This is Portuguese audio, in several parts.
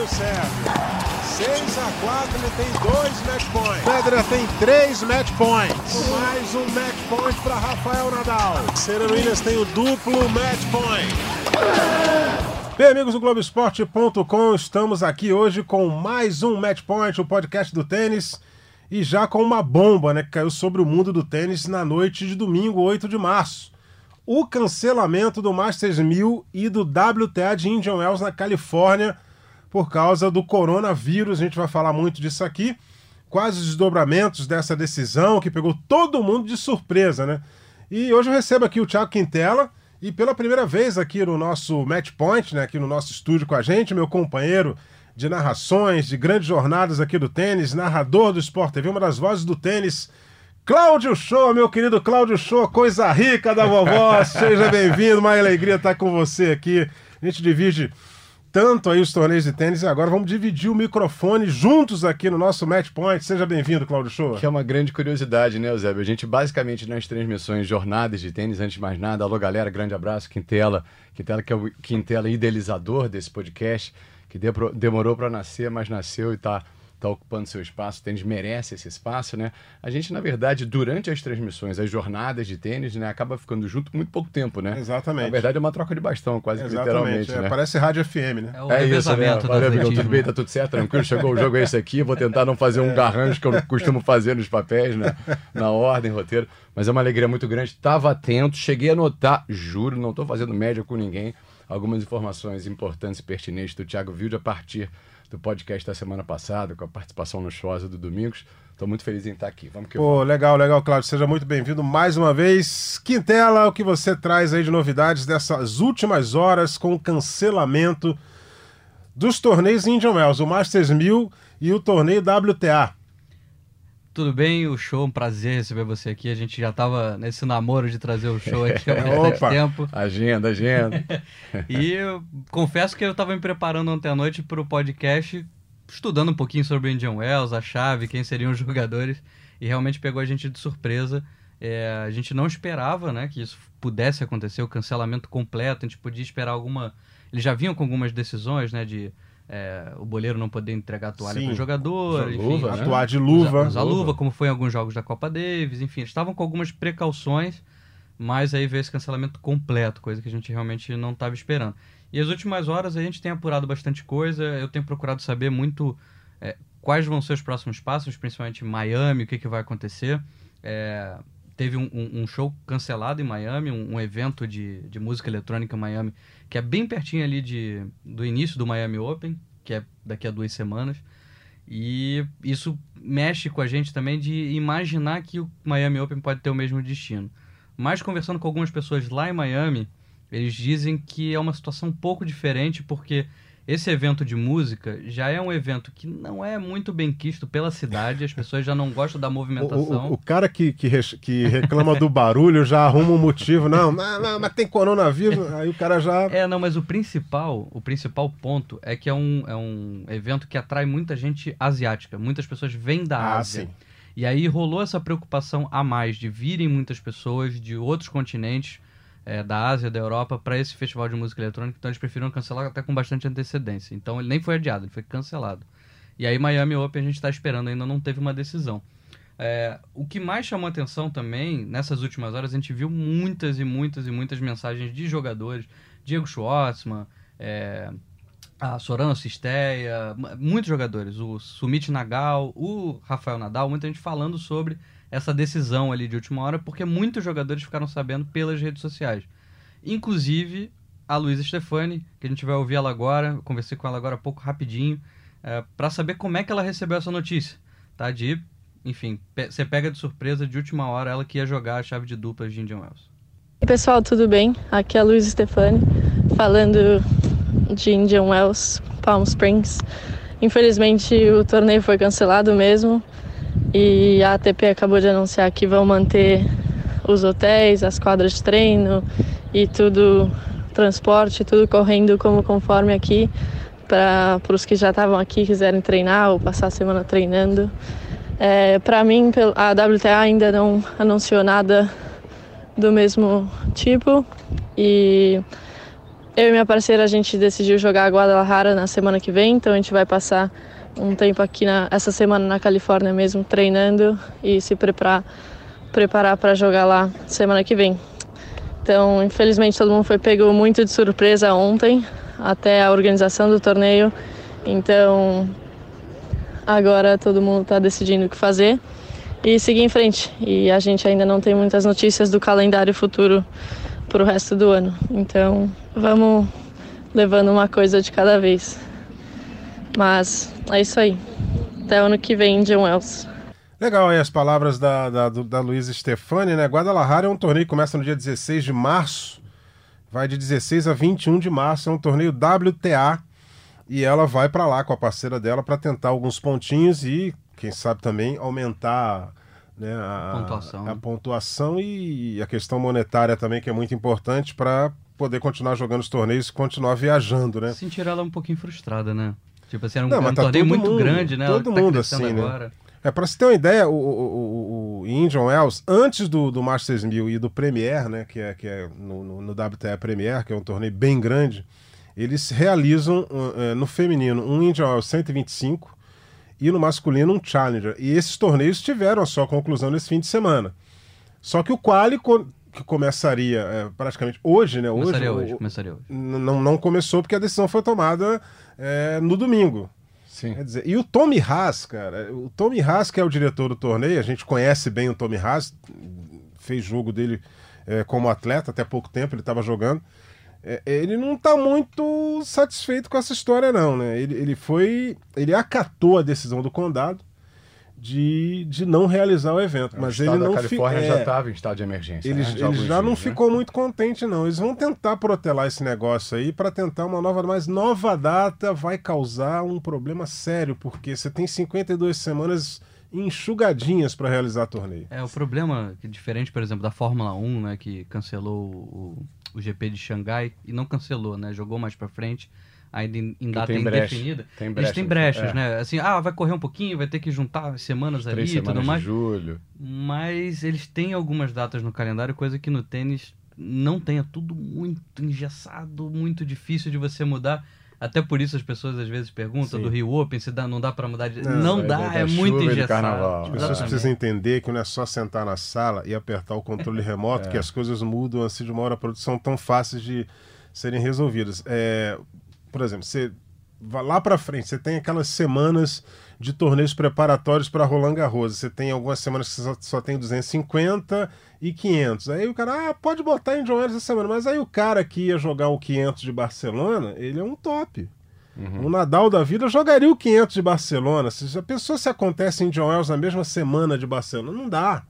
Mário Sérgio. 6 a 4 ele tem dois match points. Federer tem três match points. Mais um match point para Rafael Nadal. Serena Williams tem o duplo match point. Bem, amigos do Globoesporte.com, estamos aqui hoje com mais um Match Point, o podcast do tênis, e já com uma bomba né, que caiu sobre o mundo do tênis na noite de domingo, 8 de março. O cancelamento do Masters 1000 e do WTA de Indian Wells na Califórnia por causa do coronavírus. A gente vai falar muito disso aqui. Quais os desdobramentos dessa decisão que pegou todo mundo de surpresa, né? E hoje eu recebo aqui o Thiago Quintela e pela primeira vez aqui no nosso Match Point, né, aqui no nosso estúdio com a gente, meu companheiro de narrações, de grandes jornadas aqui do tênis, narrador do Sport TV, uma das vozes do tênis, Cláudio Show, meu querido Cláudio Show, coisa rica da vovó, seja bem-vindo, uma alegria estar com você aqui. A gente divide tanto aí os torneios de tênis e agora vamos dividir o microfone juntos aqui no nosso Match Point. Seja bem-vindo, Claudio Show. Que é uma grande curiosidade, né, Eusébio? A gente basicamente nas transmissões jornadas de tênis, antes de mais nada, alô galera, grande abraço, Quintela, Quintela que é o Quintela idealizador desse podcast, que demorou para nascer, mas nasceu e está está ocupando seu espaço, o tênis merece esse espaço, né? A gente, na verdade, durante as transmissões, as jornadas de tênis, né, acaba ficando junto muito pouco tempo, né? Exatamente. Na verdade, é uma troca de bastão, quase literalmente. É, né? Parece rádio FM, né? É, o é isso, né? Valeu, amigão, tudo bem, tá tudo certo, tranquilo, chegou o jogo é esse aqui, vou tentar não fazer um garrancho que eu costumo fazer nos papéis, né? Na ordem, roteiro. Mas é uma alegria muito grande. Estava atento, cheguei a notar, juro, não estou fazendo média com ninguém, algumas informações importantes e pertinentes do Thiago Vilde a partir do podcast da semana passada, com a participação luxuosa do Domingos. Estou muito feliz em estar aqui. Vamos que Pô, vamos. legal, legal, Cláudio. Seja muito bem-vindo mais uma vez. Quintela, o que você traz aí de novidades dessas últimas horas com o cancelamento dos torneios Indian Wells, o Masters 1000 e o torneio WTA. Tudo bem? O show, um prazer receber você aqui. A gente já estava nesse namoro de trazer o show aqui há bastante Opa, tempo. Agenda, agenda. e eu confesso que eu estava me preparando ontem à noite para o podcast, estudando um pouquinho sobre o Indian Wells, a chave, quem seriam os jogadores, e realmente pegou a gente de surpresa. É, a gente não esperava né, que isso pudesse acontecer, o cancelamento completo. A gente podia esperar alguma. Eles já vinham com algumas decisões né, de é, o boleiro não poder entregar a toalha para o jogador, enfim, luva, né? atuar de luva. Usar, usar luva. luva, como foi em alguns jogos da Copa Davis, enfim, estavam com algumas precauções, mas aí veio esse cancelamento completo, coisa que a gente realmente não estava esperando. E as últimas horas a gente tem apurado bastante coisa, eu tenho procurado saber muito é, quais vão ser os próximos passos, principalmente em Miami, o que, que vai acontecer. É, teve um, um, show cancelado em Miami, um, um, evento de, de música eletrônica em Miami, que é bem pertinho ali de, do início do Miami Open, que é daqui a duas semanas. E isso mexe com a gente também de imaginar que o Miami Open pode ter o mesmo destino. Mas conversando com algumas pessoas lá em Miami, eles dizem que é uma situação um pouco diferente, porque esse evento de música já é um evento que não é muito bem quisto pela cidade, as pessoas já não gostam da movimentação. O, o, o cara que, que, que, reclama do barulho já arruma um motivo, não, não, não, mas tem coronavírus, aí o cara já. É, não, mas o principal, o principal ponto é que é um, é um evento que atrai muita gente asiática, muitas pessoas vêm da ah, Ásia. Sim. E aí rolou essa preocupação a mais de virem muitas pessoas de outros continentes é, da Ásia, da Europa, para esse festival de música eletrônica, então eles preferiram cancelar até com bastante antecedência. Então ele nem foi adiado, ele foi cancelado. E aí Miami Open a gente está esperando, ainda não teve uma decisão. É, o que mais chamou atenção também, nessas últimas horas, a gente viu muitas e muitas e muitas mensagens de jogadores, Diego Schwartzman, é, a Sorano Cisteia, muitos jogadores, o Sumit Nagal, o Rafael Nadal, muita gente falando sobre essa decisão ali de última hora, porque muitos jogadores ficaram sabendo pelas redes sociais. Inclusive a Luísa Stefani, que a gente vai ouvir ela agora, conversei com ela agora há pouco rapidinho, é, para saber como é que ela recebeu essa notícia, tá? De, enfim, pe você pega de surpresa de última hora ela que ia jogar a chave de duplas de Indian Wells. Oi pessoal, tudo bem? Aqui é a Luísa Stefani, falando de Indian Wells, Palm Springs. Infelizmente o torneio foi cancelado mesmo. E a ATP acabou de anunciar que vão manter os hotéis, as quadras de treino e tudo, transporte, tudo correndo como conforme aqui para os que já estavam aqui quiserem treinar ou passar a semana treinando. É, para mim, a WTA ainda não anunciou nada do mesmo tipo e eu e minha parceira a gente decidiu jogar a Guadalajara na semana que vem, então a gente vai passar um tempo aqui na, essa semana na Califórnia mesmo, treinando e se preparar preparar para jogar lá semana que vem. Então, infelizmente, todo mundo foi pego muito de surpresa ontem, até a organização do torneio. Então, agora todo mundo está decidindo o que fazer e seguir em frente. E a gente ainda não tem muitas notícias do calendário futuro para o resto do ano. Então, vamos levando uma coisa de cada vez. Mas é isso aí. Até o ano que vem, John Wells. Legal aí as palavras da, da, da Luísa Stefani, né? Guadalajara é um torneio que começa no dia 16 de março, vai de 16 a 21 de março, é um torneio WTA e ela vai para lá com a parceira dela para tentar alguns pontinhos e, quem sabe também, aumentar né, a, pontuação. a pontuação e a questão monetária também, que é muito importante para poder continuar jogando os torneios e continuar viajando, né? Sentir ela um pouquinho frustrada, né? Tipo assim, era um, Não, um tá torneio muito mundo, grande, né? Todo tá mundo assim, né? agora. né? É, para você ter uma ideia, o, o, o, Indian Wells, antes do, do Masters 1000 e do Premier, né, que é, que é no, no, no WTA Premier, que é um torneio bem grande, eles realizam uh, no feminino um Indian Wells 125 e no masculino um Challenger. E esses torneios tiveram a sua conclusão nesse fim de semana. Só que o quali que começaria é, praticamente hoje, né? Começaria hoje, hoje, começaria hoje. Não, não começou porque a decisão foi tomada é, no domingo. Sim. Quer dizer, e o Tommy Haas, cara, o Tommy Haas, que é o diretor do torneio, a gente conhece bem o Tommy Haas, fez jogo dele é, como atleta, até pouco tempo ele estava jogando. É, ele não está muito satisfeito com essa história, não, né? Ele, ele foi. Ele acatou a decisão do condado de, de não realizar o evento. É, mas o ele não. A Califórnia fi... já estava é, em estado de emergência. Ele, né? já, ele já não né? ficou muito contente, não. Eles vão tentar protelar esse negócio aí para tentar uma nova. Mas nova data vai causar um problema sério, porque você tem 52 semanas enxugadinhas para realizar torneio. É, o problema, que é diferente, por exemplo, da Fórmula 1, né, que cancelou o, o GP de Xangai e não cancelou, né? Jogou mais para frente, ainda em, em data indefinida. Tem brechas, Eles têm brechas, é. né? Assim, ah, vai correr um pouquinho, vai ter que juntar semanas ali e tudo mais. julho. Mas eles têm algumas datas no calendário, coisa que no tênis não tem, é tudo muito engessado, muito difícil de você mudar. Até por isso as pessoas às vezes perguntam Sim. do Rio Open se dá, não dá para mudar de. Não, não dá, é, é muito engessado. As pessoas precisam entender que não é só sentar na sala e apertar o controle remoto é. que as coisas mudam assim de uma hora para outra, são tão fáceis de serem resolvidas. É, por exemplo, você vai lá para frente, você tem aquelas semanas de torneios preparatórios para Roland Garros. Você tem algumas semanas que você só, só tem 250 e 500. Aí o cara, ah, pode botar em John Wells essa semana. Mas aí o cara que ia jogar o 500 de Barcelona, ele é um top. Uhum. O Nadal da vida jogaria o 500 de Barcelona. Se a pessoa se acontece em John Wells na mesma semana de Barcelona, não dá.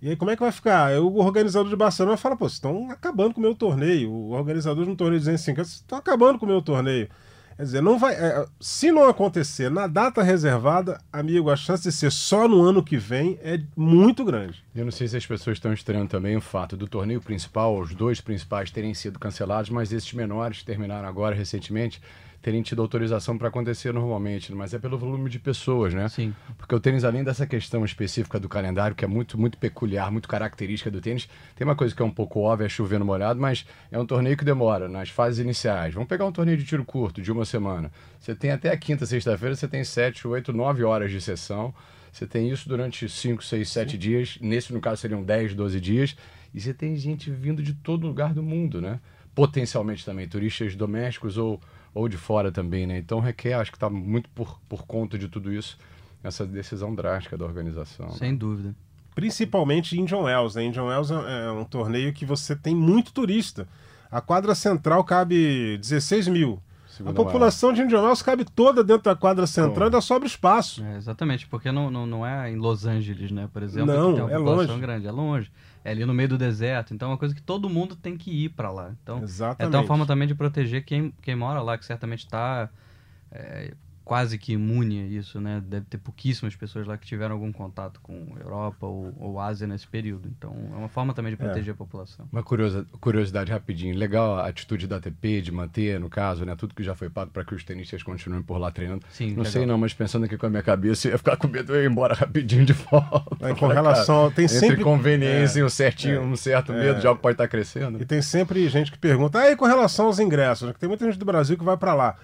E aí como é que vai ficar? o organizador de Barcelona fala, pô, vocês estão acabando com o meu torneio. O organizador de um torneio de 250, vocês estão acabando com o meu torneio. Quer dizer, não vai, é, se não acontecer na data reservada, amigo, a chance de ser só no ano que vem é muito grande. Eu não sei se as pessoas estão estranhando também o fato do torneio principal, os dois principais terem sido cancelados, mas esses menores terminaram agora recentemente terem tido autorização para acontecer normalmente, mas é pelo volume de pessoas, né? Sim. Porque o tênis, além dessa questão específica do calendário, que é muito, muito peculiar, muito característica do tênis, tem uma coisa que é um pouco óbvia, é chover no molhado, mas é um torneio que demora nas fases iniciais. Vamos pegar um torneio de tiro curto, de uma semana. Você tem até a quinta, sexta-feira, você tem sete, oito, nove horas de sessão. Você tem isso durante 5, 6, 7 dias. Nesse, no caso, seriam 10, 12 dias. E você tem gente vindo de todo lugar do mundo, né? Potencialmente também, turistas domésticos ou ou de fora também, né? Então requer, acho que está muito por, por conta de tudo isso, essa decisão drástica da organização. Sem né? dúvida. Principalmente Indian Wells, né? Indian Wells é, é um torneio que você tem muito turista. A quadra central cabe 16 mil. A população maior. de Indian Wells cabe toda dentro da quadra central, ainda sobra espaço. É, exatamente, porque não, não, não é em Los Angeles, né? Por exemplo, não, que tem uma é população longe. grande, é longe é ali no meio do deserto, então é uma coisa que todo mundo tem que ir para lá. Então, Exatamente. é até uma forma também de proteger quem, quem mora lá, que certamente está é, quase que imune a isso, né? Deve ter pouquíssimas pessoas lá que tiveram algum contato com Europa ou, ou Ásia nesse período. Então, é uma forma também de é. proteger é. a população. Uma curiosidade rapidinho. Legal a atitude da ATP de manter, no caso, né? Tudo que já foi pago para que os tenistas continuem por lá treinando. Sim, não legal. sei não, mas pensando aqui com a minha cabeça, eu ia ficar com medo de ir embora rapidinho de volta. É, com relação... Cara, tem sempre... conveniência é, e um certinho, um certo medo de algo pode estar crescendo. E tem sempre gente que pergunta, aí com relação aos ingressos, tem muita gente do Brasil que vai para lá.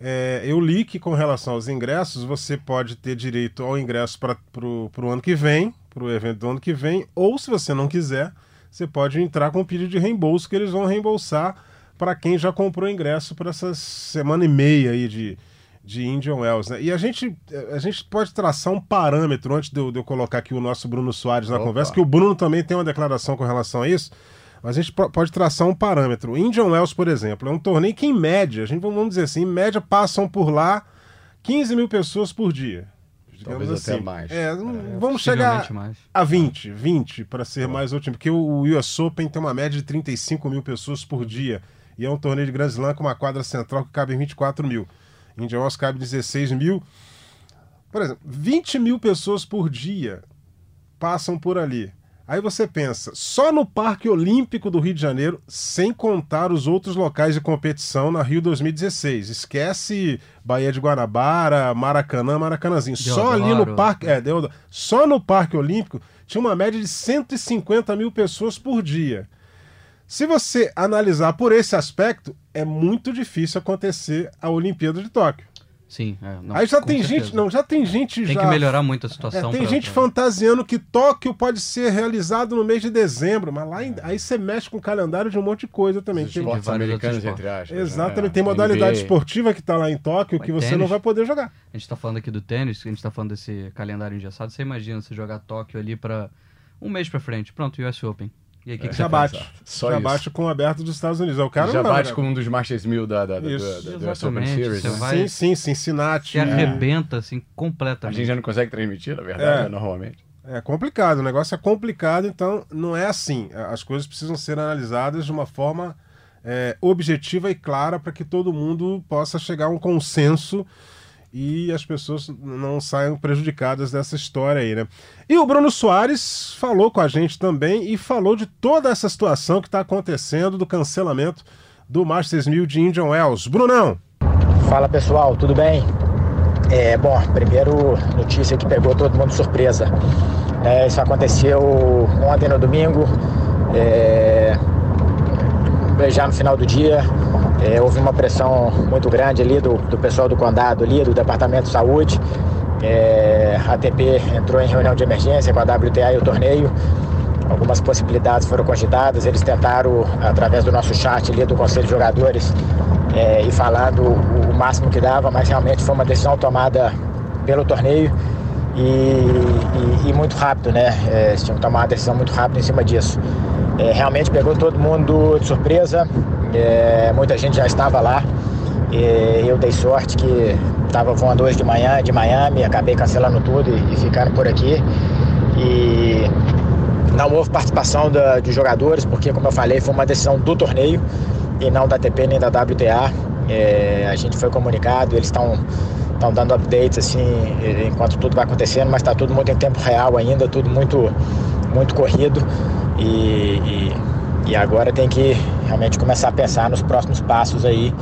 É, eu li que com relação aos ingressos, você pode ter direito ao ingresso para o ano que vem, para o evento do ano que vem, ou se você não quiser, você pode entrar com um pedido de reembolso que eles vão reembolsar para quem já comprou ingresso para essa semana e meia aí de, de Indian Wells. Né? E a gente, a gente pode traçar um parâmetro, antes de eu, de eu colocar aqui o nosso Bruno Soares na Opa. conversa, que o Bruno também tem uma declaração com relação a isso. Mas a gente pode traçar um parâmetro. O Indian Wells, por exemplo, é um torneio que, em média, a gente vamos dizer assim, em média passam por lá 15 mil pessoas por dia. Talvez assim. até mais. É, é vamos chegar mais. a 20, 20 para ser é. mais último, porque o US Open tem uma média de 35 mil pessoas por dia. E é um torneio de Grand Slam com uma quadra central que cabe 24 mil. Indian Wells cabe 16 mil. Por exemplo, 20 mil pessoas por dia passam por ali. Aí você pensa, só no Parque Olímpico do Rio de Janeiro, sem contar os outros locais de competição na Rio 2016. Esquece Bahia de Guanabara, Maracanã, Maracanãzinho. Deodoro. Só ali no Parque. É, Deodoro, só no Parque Olímpico tinha uma média de 150 mil pessoas por dia. Se você analisar por esse aspecto, é muito difícil acontecer a Olimpíada de Tóquio. Sim. É, não, Aí já tem certeza. gente, não, já tem gente tem já. Tem que melhorar muito a situação. É, tem pra, gente pra... fantasiando que Tóquio pode ser realizado no mês de dezembro, mas lá em, aí você mexe com o calendário de um monte de coisa também. Os esportes americanos, entre aspas. Né? Exatamente. Tem modalidade NBA. esportiva que está lá em Tóquio mas que você tênis, não vai poder jogar. A gente está falando aqui do tênis, a gente está falando desse calendário engessado. Você imagina você jogar Tóquio ali para um mês para frente. Pronto, US Open. E aí, que, que já bate. Só já isso. bate com o aberto dos Estados Unidos. O cara já bate com um dos Masters 1000 da, da, da, da, da Open Series. Né? Vai... Sim, sim, Cincinnati. Se arrebenta, assim, completamente. A gente já não consegue transmitir, na verdade, é. né, normalmente. É complicado, o negócio é complicado, então não é assim. As coisas precisam ser analisadas de uma forma é, objetiva e clara para que todo mundo possa chegar a um consenso e as pessoas não saiam prejudicadas dessa história aí, né? E o Bruno Soares falou com a gente também e falou de toda essa situação que está acontecendo do cancelamento do Masters 1000 de Indian Wells. Brunão! Fala pessoal, tudo bem? É, bom, primeiro notícia que pegou todo mundo surpresa. É, isso aconteceu ontem no domingo, é, já no final do dia. É, houve uma pressão muito grande ali do, do pessoal do condado ali, do Departamento de Saúde. É, a ATP entrou em reunião de emergência com a WTA e o torneio. Algumas possibilidades foram cogitadas. Eles tentaram, através do nosso chat ali do Conselho de Jogadores, é, e falando o, o, máximo que dava, mas realmente foi uma decisão tomada pelo torneio e, e, e muito rápido, né? É, eles tinham que tomar uma decisão muito rápida em cima disso. É, realmente pegou todo mundo de surpresa. É, muita gente já estava lá. eu dei sorte que estava voando hoje de manhã de Miami, acabei cancelando tudo e, e ficando por aqui. E não houve participação da, de jogadores, porque, como eu falei, foi uma decisão do torneio e não da TP nem da WTA. É, a gente foi comunicado, eles estão estão dando updates assim enquanto tudo vai acontecendo, mas está tudo muito em tempo real ainda, tudo muito muito corrido e, e e agora tem que realmente começar a pensar nos próximos passos aí,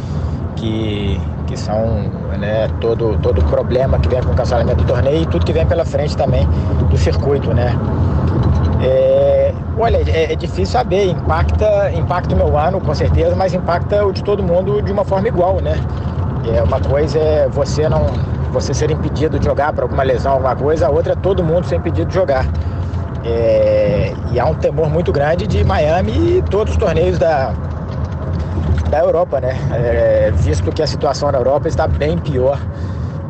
que, que são né, todo, todo o problema que vem com o cancelamento do torneio e tudo que vem pela frente também do circuito, né? É, olha, é, é, difícil saber, impacta, impacta o meu ano com certeza, mas impacta o de todo mundo de uma forma igual, né? É, uma coisa é você não você ser impedido de jogar por alguma lesão, alguma coisa, a outra é todo mundo ser impedido de jogar. É, e há um temor muito grande de Miami e todos os torneios da, da Europa, né? É, visto que a situação na Europa está bem pior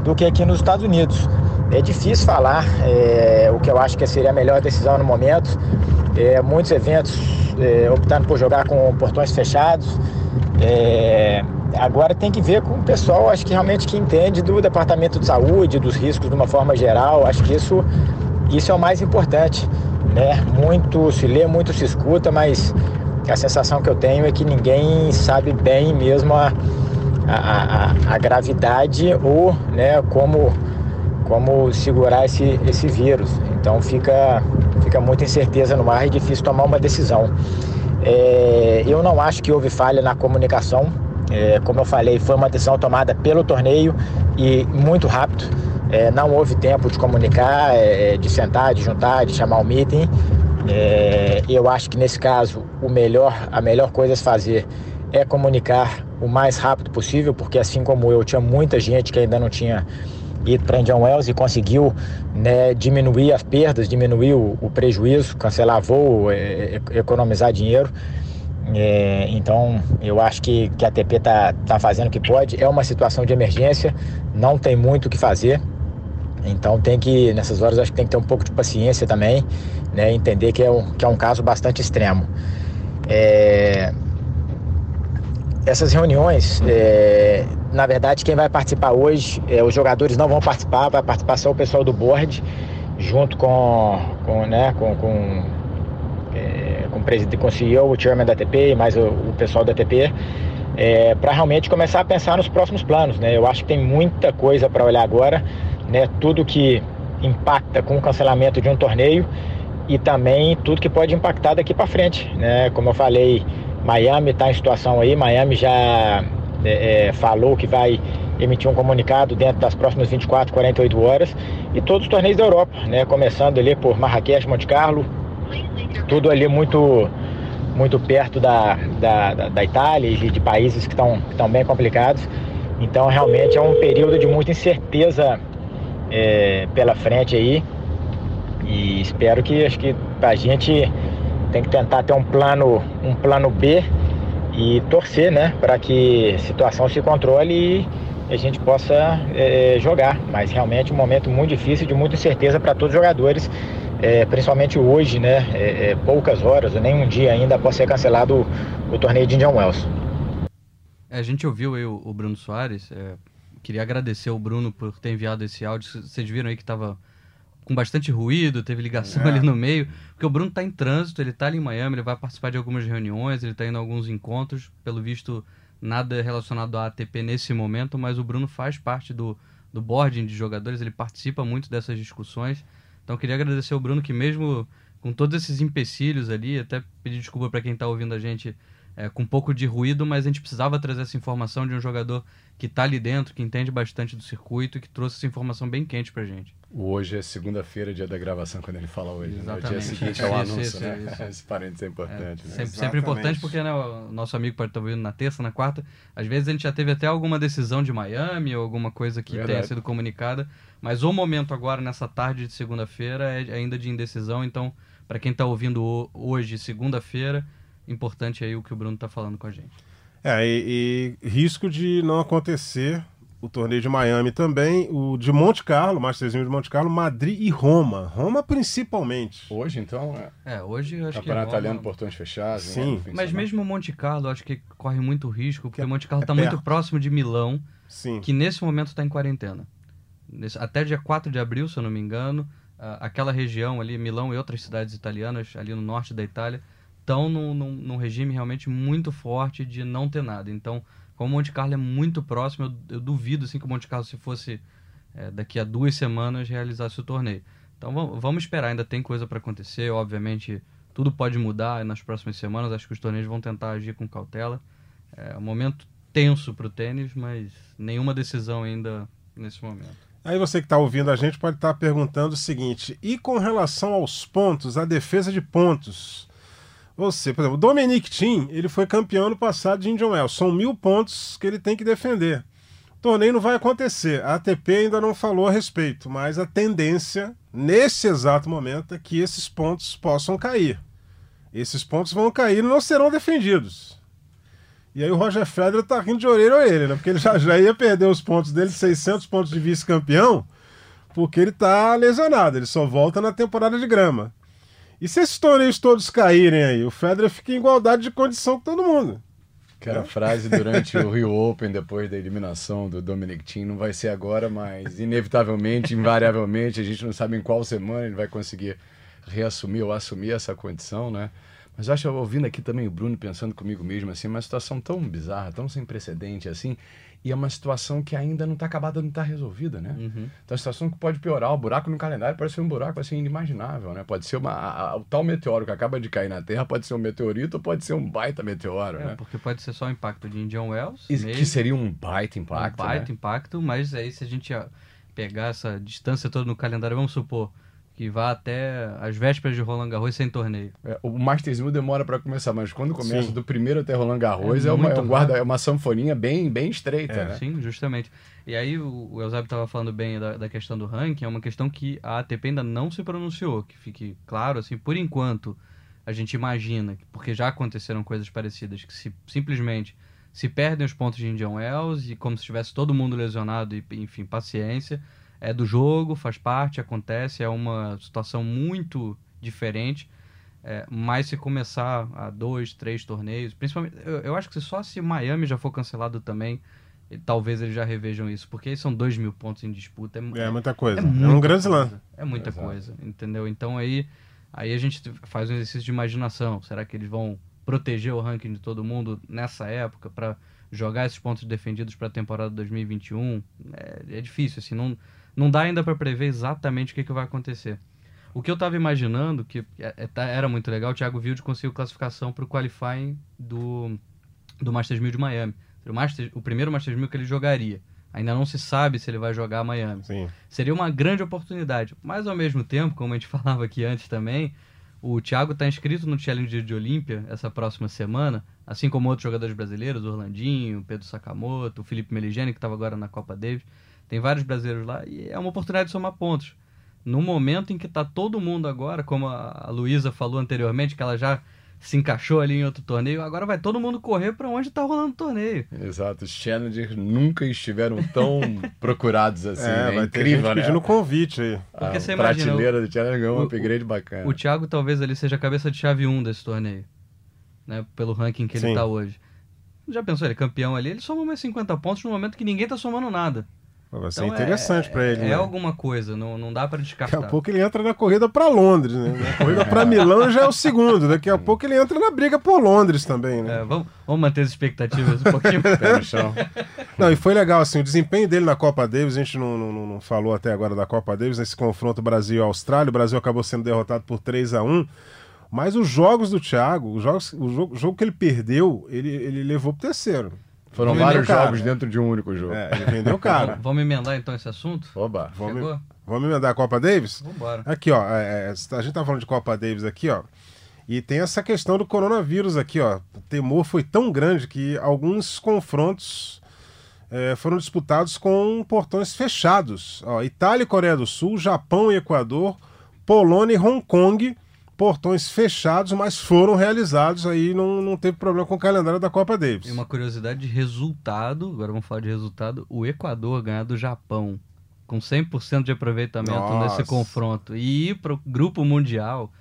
do que aqui nos Estados Unidos. É difícil falar é, o que eu acho que seria a melhor decisão no momento. É, muitos eventos é, optando por jogar com portões fechados. É, agora tem que ver com o pessoal, acho que realmente que entende do departamento de saúde, dos riscos de uma forma geral. Acho que isso isso é o mais importante, né? Muito se lê, muito se escuta, mas a sensação que eu tenho é que ninguém sabe bem mesmo a, a, a, a gravidade ou né, como, como segurar esse, esse vírus. Então fica, fica muita incerteza no ar e difícil tomar uma decisão. É, eu não acho que houve falha na comunicação. É, como eu falei, foi uma decisão tomada pelo torneio e muito rápido. É, não houve tempo de comunicar, é, de sentar, de juntar, de chamar um meeting. É, eu acho que nesse caso o melhor, a melhor coisa a fazer é comunicar o mais rápido possível, porque assim como eu, tinha muita gente que ainda não tinha ido para Indian Wells e conseguiu né, diminuir as perdas, diminuir o, o prejuízo, cancelar voo, é, é, economizar dinheiro. É, então eu acho que, que a TP está tá fazendo o que pode. É uma situação de emergência, não tem muito o que fazer. Então tem que, nessas horas, acho que tem que ter um pouco de paciência também, né? Entender que é um, que é um caso bastante extremo. É... Essas reuniões, é... na verdade, quem vai participar hoje, é, os jogadores não vão participar, vai participar só o pessoal do board, junto com, com, né, com, com, é, com o presidente, com o CEO, o chairman da ATP e mais o, o pessoal da ATP. É, para realmente começar a pensar nos próximos planos. Né? Eu acho que tem muita coisa para olhar agora né, tudo que impacta com o cancelamento de um torneio e também tudo que pode impactar daqui para frente. Né? Como eu falei, Miami está em situação aí, Miami já é, é, falou que vai emitir um comunicado dentro das próximas 24, 48 horas e todos os torneios da Europa, né? começando ali por Marrakech, Monte Carlo, tudo ali muito muito perto da, da, da Itália e de países que estão bem complicados. Então realmente é um período de muita incerteza é, pela frente aí. E espero que acho que a gente tem que tentar ter um plano, um plano B e torcer, né, para que a situação se controle e a gente possa é, jogar. Mas realmente um momento muito difícil, de muita incerteza para todos os jogadores, é, principalmente hoje, né, é, é poucas horas, nem um dia ainda após ser cancelado o, o torneio de Indian Wells. É, a gente ouviu aí o, o Bruno Soares é, queria agradecer ao Bruno por ter enviado esse áudio. Vocês viram aí que estava com bastante ruído, teve ligação é. ali no meio, porque o Bruno está em trânsito, ele está ali em Miami, ele vai participar de algumas reuniões, ele está indo a alguns encontros, pelo visto nada relacionado à ATP nesse momento, mas o Bruno faz parte do, do boarding de jogadores, ele participa muito dessas discussões. Então queria agradecer ao Bruno que mesmo com todos esses empecilhos ali, até pedir desculpa para quem está ouvindo a gente é, com um pouco de ruído, mas a gente precisava trazer essa informação de um jogador que está ali dentro, que entende bastante do circuito e que trouxe essa informação bem quente pra gente. Hoje é segunda-feira, dia da gravação, quando ele fala hoje. Né? O dia seguinte é o anúncio, isso, né? Isso, Esse parênteses é importante. É, né? sempre, sempre, importante porque né, o nosso amigo pode estar ouvindo na terça, na quarta. Às vezes a gente já teve até alguma decisão de Miami ou alguma coisa que Verdade. tenha sido comunicada. Mas o momento agora, nessa tarde de segunda-feira, é ainda de indecisão. Então, para quem está ouvindo hoje, segunda-feira, importante aí o que o Bruno está falando com a gente. É, e, e, risco de não acontecer o torneio de Miami também, o de Monte Carlo, Masterzinho de Monte Carlo, Madrid e Roma. Roma principalmente. Hoje, então, é. É, hoje eu acho que. Campeonato italiano, portões fechados. Sim. Né, Mas mesmo Monte Carlo, acho que corre muito risco, porque é, Monte Carlo está é muito próximo de Milão, Sim. que nesse momento está em quarentena. Nesse, até dia 4 de abril, se eu não me engano, aquela região ali, Milão e outras cidades italianas, ali no norte da Itália, estão num, num, num, regime realmente muito forte de não ter nada. Então, como Monte Carlo é muito próximo, eu, eu duvido assim, que o Monte Carlo, se fosse é, daqui a duas semanas, realizasse o torneio. Então, vamos, vamos esperar, ainda tem coisa para acontecer. Obviamente, tudo pode mudar nas próximas semanas. Acho que os torneios vão tentar agir com cautela. É um momento tenso para o tênis, mas nenhuma decisão ainda nesse momento. Aí você que está ouvindo a gente pode estar tá perguntando o seguinte: e com relação aos pontos, a defesa de pontos? Você, por exemplo, o Dominic Thiem, ele foi campeão no passado de Indian Wells. São mil pontos que ele tem que defender. O torneio não vai acontecer. A ATP ainda não falou a respeito, mas a tendência, nesse exato momento, é que esses pontos possam cair. Esses pontos vão cair e não serão defendidos. E aí o Roger Federer tá rindo de orelha a orelha, né? Porque ele já, já ia perder os pontos dele, 600 pontos de vice-campeão, porque ele tá lesionado. Ele só volta na temporada de grama. E se esses torneios todos caírem aí, o Federer fica em igualdade de condição com todo mundo. Aquela é. frase durante o Rio Open, depois da eliminação do Dominic Thiem, não vai ser agora, mas inevitavelmente, invariavelmente, a gente não sabe em qual semana ele vai conseguir reassumir ou assumir essa condição, né? Mas eu acho, ouvindo aqui também o Bruno pensando comigo mesmo, assim, uma situação tão bizarra, tão sem precedente, assim, e é uma situação que ainda não está acabada, não está resolvida, né? Uhum. Então, é uma situação que pode piorar. O buraco no calendário pode ser um buraco assim inimaginável, né? Pode ser uma, a, a, o tal meteoro que acaba de cair na Terra, pode ser um meteorito ou pode ser um baita meteoro, é, né? Porque pode ser só o impacto de Indian Wells. E, que seria um baita impacto. Um baita né? impacto, mas aí se a gente pegar essa distância toda no calendário, vamos supor que vá até as vésperas de Roland Garros sem torneio. É, o Masters 1000 demora para começar, mas quando começa Sim. do primeiro até Roland Garros é, é uma, é um guarda, é uma sanfoninha bem, bem estreita. É. Né? Sim, justamente. E aí o, o Eusébio estava falando bem da, da questão do ranking, é uma questão que a ATP ainda não se pronunciou, que fique claro, assim, por enquanto a gente imagina, porque já aconteceram coisas parecidas, que se simplesmente se perdem os pontos de Indian Wells e como se tivesse todo mundo lesionado e, enfim, paciência é do jogo, faz parte, acontece, é uma situação muito diferente. É, mas se começar a dois, três torneios, principalmente, eu, eu, acho que só se Miami já for cancelado também, talvez eles já revejam isso, porque aí são dois mil pontos em disputa. É, é muita coisa. É, muita é um grande slam. É muita coisa, entendeu? Então aí, aí a gente faz um exercício de imaginação. Será que eles vão proteger o ranking de todo mundo nessa época para jogar esses pontos defendidos para a temporada 2021? É, é difícil, assim, não não dá ainda para prever exatamente o que, que vai acontecer. O que eu estava imaginando, que é, é, tá, era muito legal, o Thiago Wilde conseguiu classificação para o qualifying do, do Masters 1000 de Miami. O, Masters, o primeiro Masters 1000 que ele jogaria. Ainda não se sabe se ele vai jogar a Miami. Sim. Seria uma grande oportunidade. Mas, ao mesmo tempo, como a gente falava aqui antes também, o Thiago está inscrito no Challenge de Olímpia essa próxima semana, assim como outros jogadores brasileiros, o Orlandinho, Pedro Sakamoto, o Felipe Meligeni, que estava agora na Copa Davis. Tem vários brasileiros lá e é uma oportunidade de somar pontos. No momento em que está todo mundo agora, como a Luísa falou anteriormente, que ela já se encaixou ali em outro torneio, agora vai todo mundo correr para onde está rolando o torneio. Exato, os challengers nunca estiveram tão procurados assim. É, né? vai incrível, ter gente né? pedindo convite aí. Porque a você prateleira do challenger ganhou um upgrade bacana. O Thiago talvez ele seja a cabeça de chave 1 desse torneio, né? Pelo ranking que ele está hoje. Já pensou, ele é campeão ali, ele soma mais 50 pontos no momento que ninguém está somando nada. Vai ser então interessante é, para ele. É, né? alguma coisa, não, não dá para descartar. Daqui a pouco ele entra na corrida para Londres, né? Na corrida para Milão já é o segundo. Daqui a pouco ele entra na briga por Londres também, né? É, vamos, vamos manter as expectativas um pouquinho pé no chão. Não, e foi legal, assim, o desempenho dele na Copa Davis, a gente não, não, não falou até agora da Copa Davis, nesse confronto Brasil-Austrália, o Brasil acabou sendo derrotado por 3 a 1 mas os jogos do Thiago, os jogos, o jogo, o jogo que ele perdeu, ele, ele levou pro terceiro. Foram vários jogos dentro de um único jogo. É, ele vendeu caro. Vamos emendar então esse assunto? Oba. Vamos, vamos emendar a Copa Davis? Vambora. Aqui, ó. É, é, a gente tá falando de Copa Davis aqui, ó. E tem essa questão do coronavírus aqui, ó. O temor foi tão grande que alguns confrontos é, foram disputados com portões fechados. Ó, Itália e Coreia do Sul, Japão e Equador, Polônia e Hong Kong portões fechados, mas foram realizados, aí não, não teve problema com o calendário da Copa Davis. E uma curiosidade de resultado, agora vamos falar de resultado, o Equador ganhar do Japão com 100% de aproveitamento Nossa. nesse confronto e ir para o grupo mundial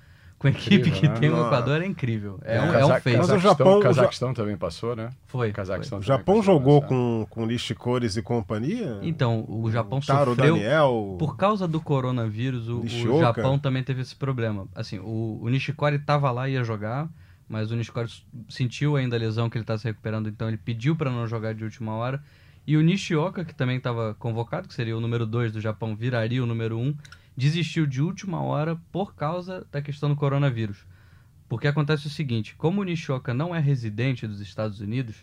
com a equipe incrível, que né? tem o Equador é incrível. É, é um, é um feito. Mas o Japão, o Cazaquistão também passou, né? Foi. O Cazaquistão foi. O Japão jogou com, com Nishikores e companhia? Então, o Japão o Taro sofreu... Daniel, por causa do coronavírus, o, o, Japão também teve esse problema. Assim, o, o Nishikori estava lá e ia jogar, mas o Nishikori sentiu ainda a lesão que ele está se recuperando, então ele pediu para não jogar de última hora. E o Nishioka, que também estava convocado, que seria o número 2 do Japão, viraria o número 1. Um, desistiu de última hora por causa da questão do coronavírus. Porque acontece o seguinte: como o Nishioka não é residente dos Estados Unidos,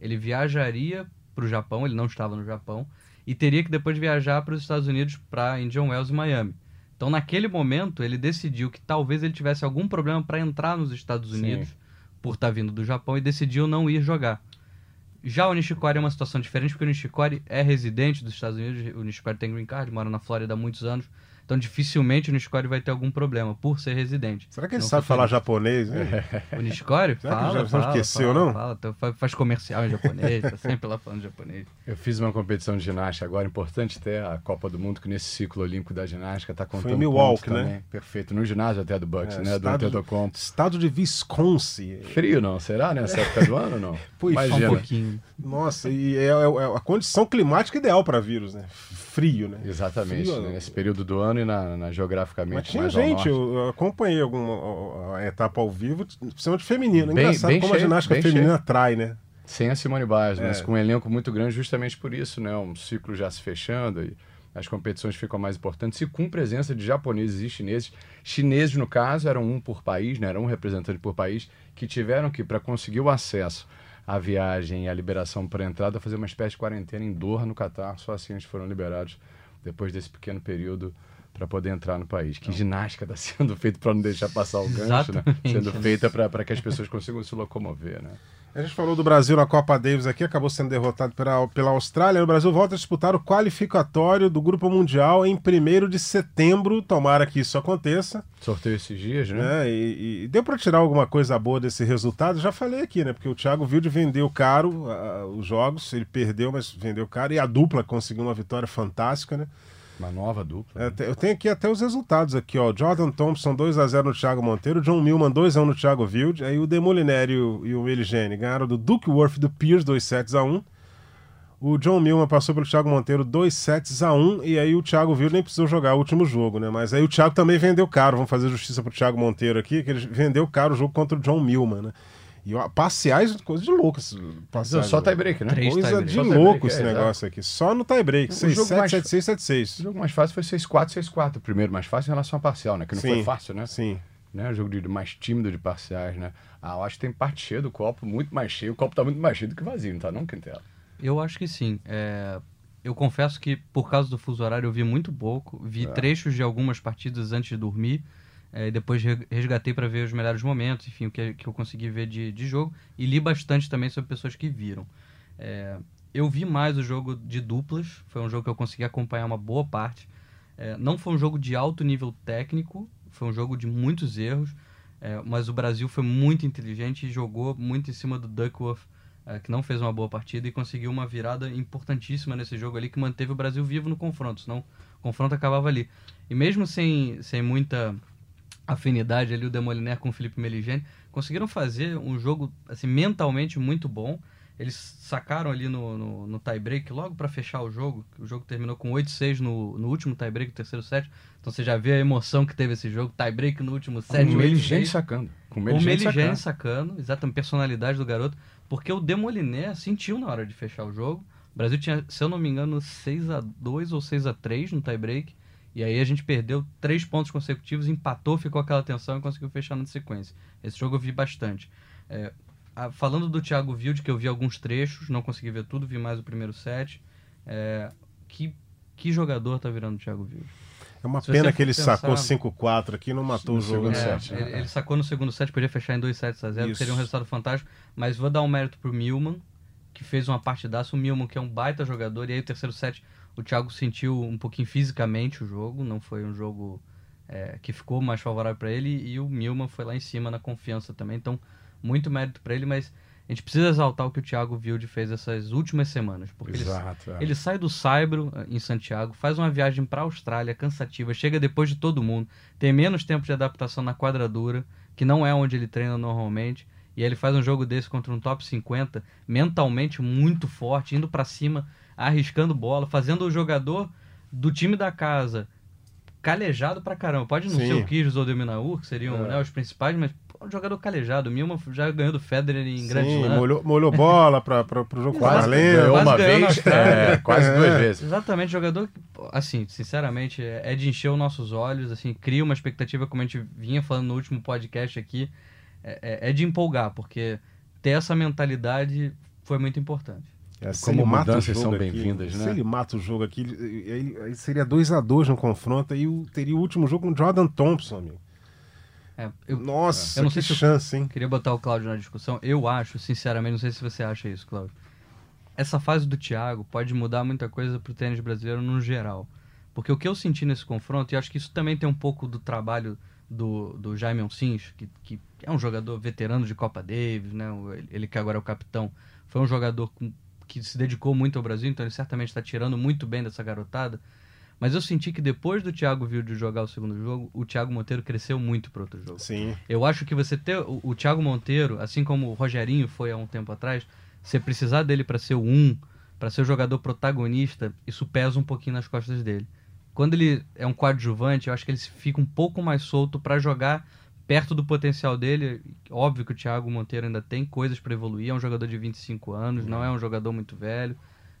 ele viajaria para o Japão, ele não estava no Japão, e teria que depois viajar para os Estados Unidos, para Indian Wells e Miami. Então, naquele momento, ele decidiu que talvez ele tivesse algum problema para entrar nos Estados Unidos, Sim. por estar tá vindo do Japão, e decidiu não ir jogar. Já o Nishikori é uma situação diferente, porque o Nishikori é residente dos Estados Unidos, o Nishikori tem green card, mora na Flórida há muitos anos, então dificilmente o Nishikori vai ter algum problema por ser residente. Será que ele não sabe falar japonês? Né? O Nishikori? Será fala, que já fala, esqueceu, fala, não? Fala, fala, faz comercial em japonês, tá sempre lá falando japonês. Eu fiz uma competição de ginástica agora, importante até a Copa do Mundo, que nesse ciclo olímpico da ginástica tá contando Foi em Milwaukee, né? Também. Perfeito, no ginásio até do Bucks, é, né? Estado, do Antetokounmpo. Estado de Wisconsin. Frio não, será nessa época do ano não? Imagina. Um pouquinho. Nossa, e é, é, é a condição climática ideal para vírus, né? Frio, né? Exatamente, frio, né? nesse período do ano e na, na geograficamente Mas tinha gente, eu, acompanhei alguma etapa ao vivo, principalmente feminina. Bem, Engraçado bem como cheio, a ginástica feminina cheio. atrai, né? Sem a Simone Biles, é. mas com um elenco muito grande justamente por isso, né? Um ciclo já se fechando e as competições ficam mais importantes e com presença de japoneses e chineses. Chineses, no caso, eram um por país, né? Era um representante por país, que tiveram que, para conseguir o acesso à viagem e à liberação para entrada, fazer uma espécie de quarentena em Doha, no Catar. Só assim eles foram liberados depois desse pequeno período para poder entrar no país. Que ginástica está sendo feita para não deixar passar o gancho, né? Sendo feita para que as pessoas consigam se locomover, né? A gente falou do Brasil na Copa Davis aqui, acabou sendo derrotado pela, pela Austrália. O Brasil volta a disputar o qualificatório do Grupo Mundial em 1 de setembro. Tomara que isso aconteça. Sorteio esses dias, né? É, e, e, deu para tirar alguma coisa boa desse resultado. Já falei aqui, né? Porque o Thiago Wilde vendeu caro uh, os jogos, ele perdeu, mas vendeu caro. E a dupla conseguiu uma vitória fantástica, né? Uma nova dupla. É, eu tenho aqui até os resultados aqui, ó. Jordan Thompson 2x0 no Thiago Monteiro, John Millman 2x1 no Thiago Wild, aí o Demoliner e o, e o Eligene ganharam do Duckworth e do Pierce 2 sets a 1. O John Millman passou pelo Thiago Monteiro 2 sets a 1 e aí o Thiago Wild nem precisou jogar o último jogo, né? Mas aí o Thiago também vendeu caro, vamos fazer justiça pro Thiago Monteiro aqui, que ele vendeu caro o jogo contra o John Millman, né? E ó, parciais, coisa de louco. Parciais, só tie-break, né? Três coisa de louco esse é, negócio aqui. Só no tie-break. 6-7, 7-6, 7-6. O jogo mais fácil foi 6-4, 6-4. O primeiro mais fácil em relação à parcial, né? Que não sim, foi fácil, né? Sim. Né? O jogo de, mais tímido de parciais, né? Ah, eu acho que tem parte cheia do copo, muito mais cheio. O copo tá muito mais cheio do que vazio, não tá não, Quintela? Eu acho que sim. É... Eu confesso que, por causa do fuso horário, eu vi muito pouco. Vi é. trechos de algumas partidas antes de dormir. É, depois resgatei para ver os melhores momentos, enfim, o que, que eu consegui ver de, de jogo. E li bastante também sobre pessoas que viram. É, eu vi mais o jogo de duplas, foi um jogo que eu consegui acompanhar uma boa parte. É, não foi um jogo de alto nível técnico, foi um jogo de muitos erros, é, mas o Brasil foi muito inteligente e jogou muito em cima do Duckworth, é, que não fez uma boa partida e conseguiu uma virada importantíssima nesse jogo ali que manteve o Brasil vivo no confronto, senão o confronto acabava ali. E mesmo sem, sem muita afinidade ali, o Demoliner com o Felipe Meligeni, conseguiram fazer um jogo assim, mentalmente muito bom. Eles sacaram ali no, no, no tie-break logo para fechar o jogo. O jogo terminou com 8-6 no, no último tie-break, terceiro set. Então você já vê a emoção que teve esse jogo. Tie-break no último set. Com o Meligeni sacando. Com o Meligeni sacando. sacando. Exatamente, personalidade do garoto. Porque o Demoliner sentiu na hora de fechar o jogo. O Brasil tinha, se eu não me engano, 6 a 2 ou 6 a 3 no tie-break. E aí a gente perdeu três pontos consecutivos, empatou, ficou aquela tensão e conseguiu fechar na sequência. Esse jogo eu vi bastante. É, a, falando do Thiago Wilde, que eu vi alguns trechos, não consegui ver tudo, vi mais o primeiro set. É, que, que jogador tá virando o Thiago Wilde? É uma Se pena que ele pensar... sacou 5-4 aqui e não matou o jogo no é, set. Né? Ele, ele, sacou no segundo set, podia fechar em 2 sets a 0, seria um resultado fantástico. Mas vou dar um mérito pro Milman, que fez uma partidaça. O Milman, que é um baita jogador, e aí o terceiro set o Thiago sentiu um pouquinho fisicamente o jogo, não foi um jogo é, que ficou mais favorável para ele e o Milman foi lá em cima na confiança também. Então, muito mérito para ele, mas a gente precisa exaltar o que o Thiago Wilde fez essas últimas semanas. Porque Exato, ele, é. ele sai do Saibro eh, em Santiago, faz uma viagem para a Austrália cansativa, chega depois de todo mundo, tem menos tempo de adaptação na quadradura, que não é onde ele treina normalmente. E aí ele faz um jogo desse contra um top 50, mentalmente muito forte, indo para cima arriscando bola, fazendo o jogador do time da casa calejado pra caramba. Pode não Sim. ser o Kijos ou o Deminaur, que seriam é. né, os principais, mas um jogador calejado. O Milman já ganhou do Federer em Sim, grande Slam. Molhou, molhou bola para o jogo quase ganhou uma vez, é, quase duas é. vezes. Exatamente, jogador, assim, sinceramente, é de encher os nossos olhos, assim, cria uma expectativa, como a gente vinha falando no último podcast aqui, é, é, é de empolgar, porque ter essa mentalidade foi muito importante. É, Como mudanças são bem-vindas, né? Se ele mata o jogo aqui, ele, ele seria 2 a 2 no confronto e teria o último jogo com Jordan Thompson, amigo. É, eu, Nossa, eu não que sei chance, hein? Queria botar o Cláudio na discussão. Eu acho, sinceramente, não sei se você acha isso, Cláudio. Essa fase do Thiago pode mudar muita coisa pro tênis brasileiro no geral. Porque o que eu senti nesse confronto, e acho que isso também tem um pouco do trabalho do, do Jaime Onsins, que, que é um jogador veterano de Copa Davis, né? Ele que agora é o capitão. Foi um jogador com que se dedicou muito ao Brasil, então ele certamente está tirando muito bem dessa garotada. Mas eu senti que depois do Thiago Wilde jogar o segundo jogo, o Thiago Monteiro cresceu muito para outro jogo. Sim. Eu acho que você ter o, o Thiago Monteiro, assim como o Rogerinho foi há um tempo atrás, você precisar dele para ser o um para ser o jogador protagonista, isso pesa um pouquinho nas costas dele. Quando ele é um coadjuvante, eu acho que ele fica um pouco mais solto para jogar perto do potencial dele. Óbvio que o Thiago Monteiro ainda tem coisas para evoluir, é um jogador de 25 anos, não é um jogador muito velho.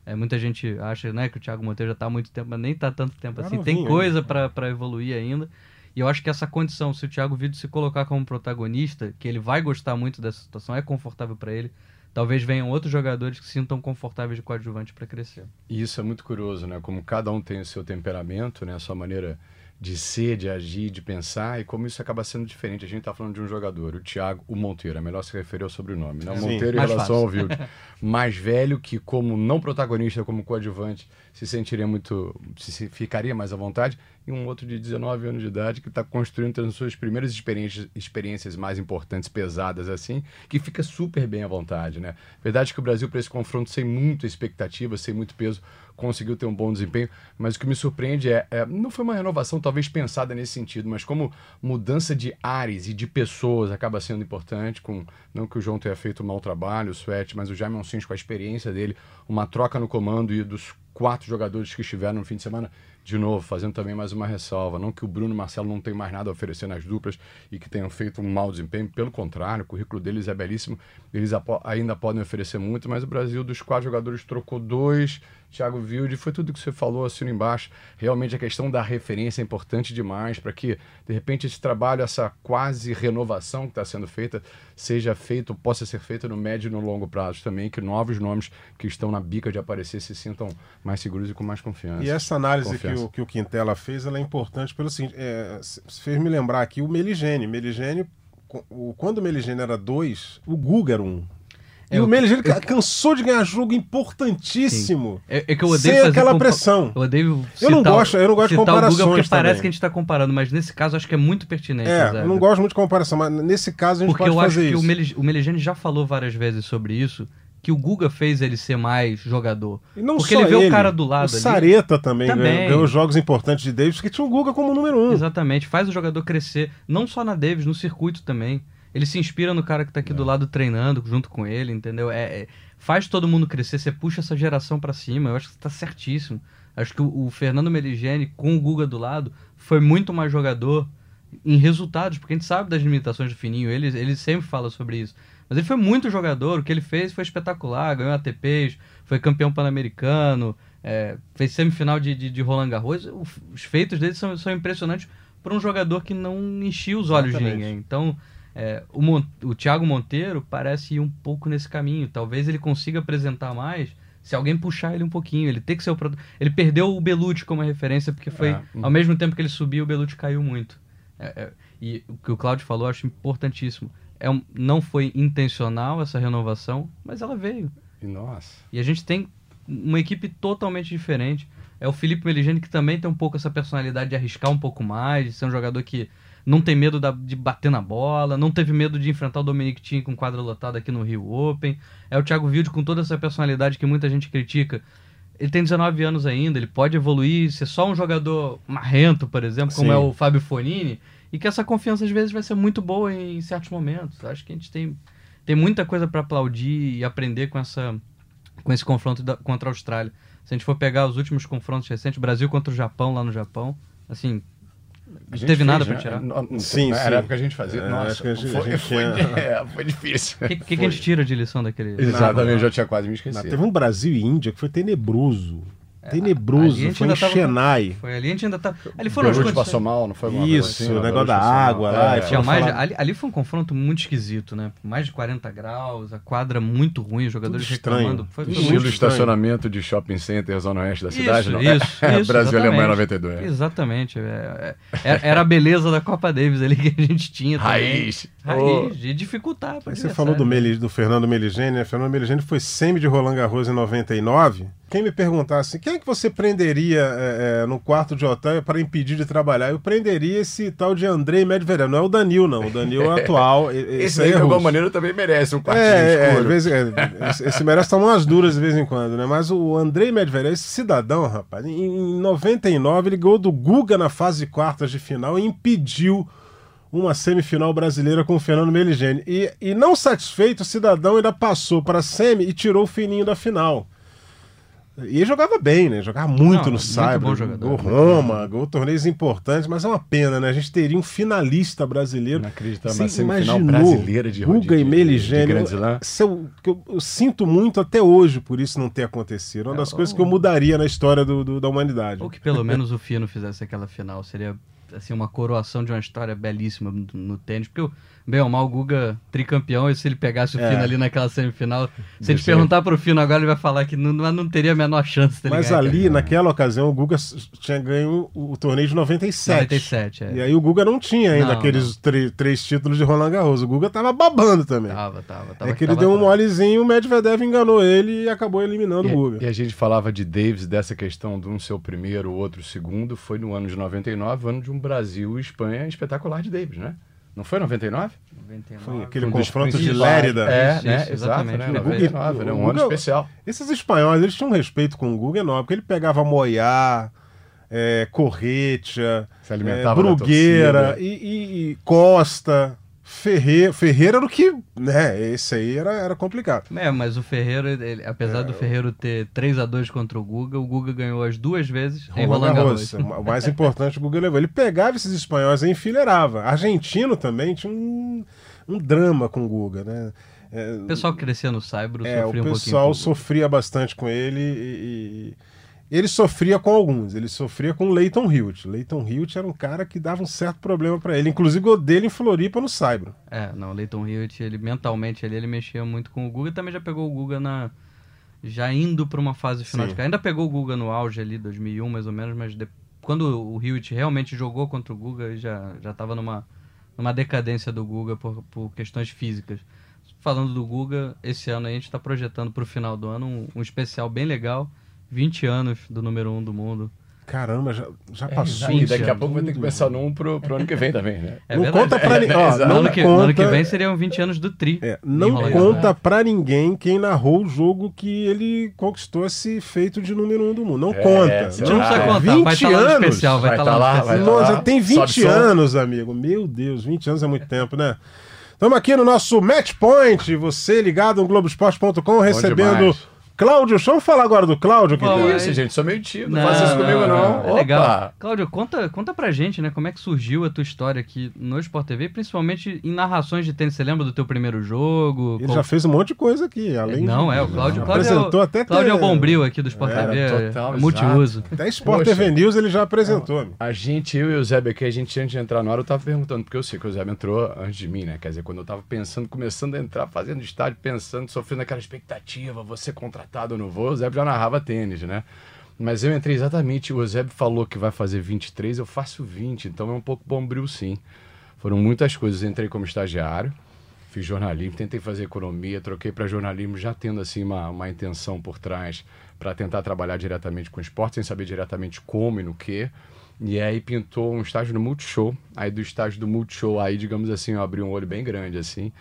É, muita gente acha né, que o Thiago Monteiro já está há muito tempo, mas nem está tanto tempo assim. Tem coisa para evoluir ainda. E eu acho que essa condição, se o Thiago Vido se colocar como protagonista, que ele vai gostar muito dessa situação, é confortável para ele, talvez venham outros jogadores que se sintam confortáveis de coadjuvante para crescer. E isso é muito curioso, né? Como cada um tem o seu temperamento, né? A sua maneira de ser, de agir, de pensar, e como isso acaba sendo diferente. A gente está falando de um jogador, o Thiago, o Monteiro, é melhor se referir ao sobrenome, né? O Monteiro em relação fácil. ao Wild. mais velho, que como não protagonista, como coadjuvante, se sentiria muito, se ficaria mais à vontade, e um outro de 19 anos de idade que está construindo tendo suas primeiras experiências, experiências mais importantes, pesadas assim, que fica super bem à vontade, né? Verdade que o Brasil para esse confronto sem muita expectativa, sem muito peso, conseguiu ter um bom desempenho, mas o que me surpreende é, é, não foi uma renovação talvez pensada nesse sentido, mas como mudança de ares e de pessoas acaba sendo importante, com não que o João tenha feito um mau trabalho, o Sweat, mas o Jaime Onsins com a experiência dele, uma troca no comando e dos quatro jogadores que estiveram no fim de semana, de novo, fazendo também mais uma ressalva. Não que o Bruno Marcelo não tenham mais nada a oferecer nas duplas e que tenham feito um mau desempenho, pelo contrário, o currículo deles é belíssimo, eles ainda podem oferecer muito, mas o Brasil, dos quatro jogadores, trocou dois Thiago Wilde, foi tudo que você falou, assino embaixo. Realmente a questão da referência é importante demais para que, de repente, esse trabalho, essa quase renovação que está sendo feita, seja feito, possa ser feita no médio e no longo prazo também, que novos nomes que estão na bica de aparecer se sintam mais seguros e com mais confiança. E essa análise que o, que o Quintela fez, ela é importante pelo seguinte, é, fez me lembrar aqui o Meligene. Meligene, quando o Meligene era dois, o Guga era um. É, e o Meligeni eu, cansou de ganhar jogo importantíssimo. É, é, que eu odeio fazer aquela pressão. Eu odeio Eu não gosto, eu não gosto de comparações. porque também. parece que a gente está comparando, mas nesse caso acho que é muito pertinente. É, eu não gosto muito de comparação, mas nesse caso a gente porque pode fazer isso. Porque eu acho que o Meligeni já falou várias vezes sobre isso, que o Guga fez ele ser mais jogador. E não porque ele vê ele, o cara do lado o ali. Sareta também, também. ganhou jogos importantes de Davis, que tinha o Guga como número um. Exatamente, faz o jogador crescer, não só na Davis, no circuito também. Ele se inspira no cara que tá aqui é. do lado treinando junto com ele, entendeu? É, é faz todo mundo crescer, você puxa essa geração para cima. Eu acho que você tá certíssimo. Acho que o, o Fernando Meligeni, com o Guga do lado, foi muito mais jogador em resultados, porque a gente sabe das limitações do Fininho, ele, ele sempre fala sobre isso. Mas ele foi muito jogador, o que ele fez foi espetacular, ganhou ATPs, foi campeão pan-americano, é, fez semifinal de, de, de Roland Garros. Os feitos dele são, são impressionantes para um jogador que não enchia os olhos Exatamente. de ninguém. Então, é, o, Mon o Thiago Monteiro parece ir um pouco nesse caminho. Talvez ele consiga apresentar mais se alguém puxar ele um pouquinho. Ele tem que ser o Ele perdeu o Belucci como referência, porque foi. É. Ao mesmo tempo que ele subiu, o Belucci caiu muito. É, é, e o que o Claudio falou eu acho importantíssimo. É um, não foi intencional essa renovação, mas ela veio. E nossa. E a gente tem uma equipe totalmente diferente. É o Felipe Meligeni que também tem um pouco essa personalidade de arriscar um pouco mais, de ser um jogador que não tem medo da, de bater na bola, não teve medo de enfrentar o Dominic Thiem com quadra lotada aqui no Rio Open. É o Thiago Wilde com toda essa personalidade que muita gente critica. Ele tem 19 anos ainda, ele pode evoluir, ser só um jogador marrento, por exemplo, como Sim. é o Fábio Fonini, e que essa confiança às vezes vai ser muito boa em certos momentos. Acho que a gente tem, tem muita coisa para aplaudir e aprender com, essa, com esse confronto da, contra a Austrália. Se a gente for pegar os últimos confrontos recentes, Brasil contra o Japão lá no Japão, assim, não teve nada para tirar? Sim, sim. Era época que a gente fazia. É, Nossa, que a gente, foi, a gente foi, tinha... é, foi, difícil. O que, que, que, a gente tira de lição daquele... Exatamente, eu já tinha quase me esquecido. Teve um Brasil e Índia que foi tenebroso. É, tenebroso, foi em Chennai. Foi ali, a gente ainda tá. Ali foram os passou mal, não foi Isso, assim, o negócio da água lá. É, tinha mais, ali, ali, foi um confronto muito esquisito, né? Mais de 40 graus, a quadra muito ruim, os jogadores Tudo reclamando. Foi, foi Estilo estacionamento de shopping center, zona oeste da cidade, isso, não? Isso, é, isso, Brasil e Alemanha 92. Exatamente. É, é, era a beleza da Copa Davis ali que a gente tinha também. Raiz. Raiz, de dificultar. Você falou do, Meli, do Fernando Meligeni, né? Fernando Meligeni foi semi de Roland Garros em 99 quem me perguntasse quem é que você prenderia é, é, no quarto de hotel para impedir de trabalhar, eu prenderia esse tal de Andrei Medvedev. Não é o Danil, não. O Danil é atual. esse, aí, é de alguma maneira, também merece um quartinho é, é escuro. É, vezes, é, esse, merece tomar umas duras de vez em quando, né? Mas o Andrei Medvedev, esse cidadão, rapaz, em, em 99 ele ganhou do Guga na fase de quartas de final e impediu uma semifinal brasileira com o Fernando Meligeni. E, e não satisfeito, o cidadão ainda passou para a semi e tirou o fininho da final. E ele jogava bem, né? Jogava muito Não, no Cyber. Gol Roma, gol torneios importantes, mas é uma pena, né? A gente teria um finalista brasileiro. Não acredito, semifinal brasileira de Guga e Meligênio. Eu, eu, eu, sinto muito até hoje por isso não ter acontecido. Uma das é, coisas ou... que eu mudaria na história do, do, da humanidade. Ou que pelo menos o Fino fizesse aquela final. Seria assim, uma coroação de uma história belíssima no, no tênis, porque o bem ou mal o Guga tricampeão, e se ele pegasse o é. Fino ali naquela semifinal, se ele perguntar pro Fino agora, ele vai falar que não, não teria a menor chance dele Mas ali, cara. naquela ocasião, o Guga tinha ganho o, o torneio de 97. 97, é. E aí o Guga não tinha ainda não, aqueles não. três títulos de Roland Garros. O Guga tava babando também. Tava, tava. tava é que ele deu um molezinho, o Medvedev enganou ele e acabou eliminando e, o Guga. E a gente falava de Davis, dessa questão de um ser o primeiro, o outro o segundo, foi no ano de 99, ano de um Brasil e Espanha espetacular de Davis, né? Não foi 99? 99. Foi aquele um confronto de Lérida. É, isso, né? Isso, exatamente. Exato, né? 99, né? Um Guga, ano especial. Esses espanhóis, eles tinham um respeito com o Guga enorme, porque ele pegava Moiá, é, Corretia, é, Brugueira e, e, e Costa. Ferreira, Ferreira era o que, né, esse aí era, era complicado. É, mas o Ferreira, ele, apesar é, do Ferreira ter 3 a 2 contra o Guga, o Guga ganhou as duas vezes em Roland Garros. O mais importante o Guga levou. Ele pegava esses espanhóis e enfileirava. Argentino também tinha um, um drama com o Guga, né? É, o pessoal que crescia no Saibro é, sofria um pouquinho. O pessoal sofria bastante com ele e, e ele sofria com alguns. Ele sofria com Leighton Hilt. Leighton Hilt era um cara que dava um certo problema para ele. Inclusive o dele em Floripa no Saibro. É, não, Leighton Hilt, ele mentalmente ele, ele mexia muito com o Guga. Também já pegou o Guga na já indo para uma fase final Sim. de Ainda pegou o Guga no auge ali, 2001 mais ou menos, mas de... quando o Hilt realmente jogou contra o Guga, já já estava numa numa decadência do Guga por, por questões físicas. Falando do Guga, esse ano a gente está projetando para o final do ano um, um especial bem legal 20 anos do número 1 um do mundo. Caramba, já, já é, passou. E daqui a pouco vai ter que pensar num pro, pro ano que vem também, né? É não verdade. conta pra ninguém. É, no ano, que, conta... ano que vem seriam 20 anos do Tri. É, não conta pra ninguém quem narrou o jogo que ele conquistou esse feito de número 1 um do mundo. Não é, conta. A gente não precisa contar. 20 vai estar tá lá no especial. Vai estar tá, tá lá, tá lá. tem 20 anos, amigo. Meu Deus, 20 anos é muito tempo, né? Estamos aqui no nosso Match Point. Você ligado no Globoesporte.com recebendo Cláudio, deixa eu falar agora do Cláudio. Que Bom, isso, gente, sou meio tímido, não, faça isso comigo não. É legal. Cláudio, conta, conta pra gente, né, como é que surgiu a tua história aqui no Sport TV, principalmente em narrações de tênis. Você lembra do teu primeiro jogo? Ele Qual... já fez um monte de coisa aqui, além Não, de... é, o Cláudio, Cláudio apresentou é o, até Cláudio ter... é o bombril aqui do Sport TV, é total, é multiuso. Até Sport Poxa, TV News ele já apresentou. Não, a gente, eu e o Zé aqui, a gente antes de entrar no ar, eu tava perguntando, porque eu sei que o Zé entrou antes de mim, né, quer dizer, quando eu tava pensando, começando a entrar, fazendo estádio, pensando, sofrendo aquela expectativa, você contratado no voo, o Zé já narrava tênis, né? Mas eu entrei exatamente, o Eusébio falou que vai fazer 23, eu faço 20, então é um pouco bombril sim. Foram muitas coisas, entrei como estagiário, fiz jornalismo, tentei fazer economia, troquei para jornalismo, já tendo assim uma, uma intenção por trás para tentar trabalhar diretamente com esporte, sem saber diretamente como e no que. E aí pintou um estágio no Multishow. Aí do estágio do Multishow, aí, digamos assim, eu abri um olho bem grande, assim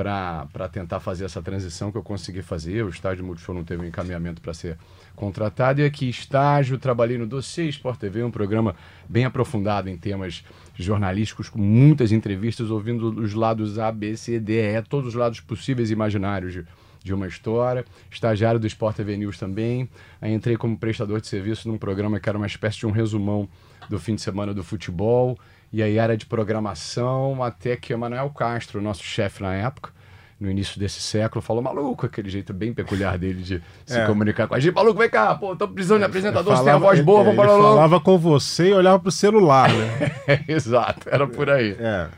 para tentar fazer essa transição que eu consegui fazer. O estágio Multishow não teve um encaminhamento para ser contratado. E aqui, estágio, trabalhei no Dossiê Sport TV, um programa bem aprofundado em temas jornalísticos, com muitas entrevistas, ouvindo os lados A, B, C, D, E, todos os lados possíveis e imaginários de, de uma história. Estagiário do Sport TV News também. Aí entrei como prestador de serviço num programa que era uma espécie de um resumão do fim de semana do futebol e aí era de programação, até que Emanuel Castro, nosso chefe na época, no início desse século, falou maluco, aquele jeito bem peculiar dele de se é. comunicar com a gente. Maluco, vem cá, pô, tô precisando de apresentador, falava, você tem a voz boa, vamos para lá. falava com você e olhava pro celular, né? Exato, era por aí. É.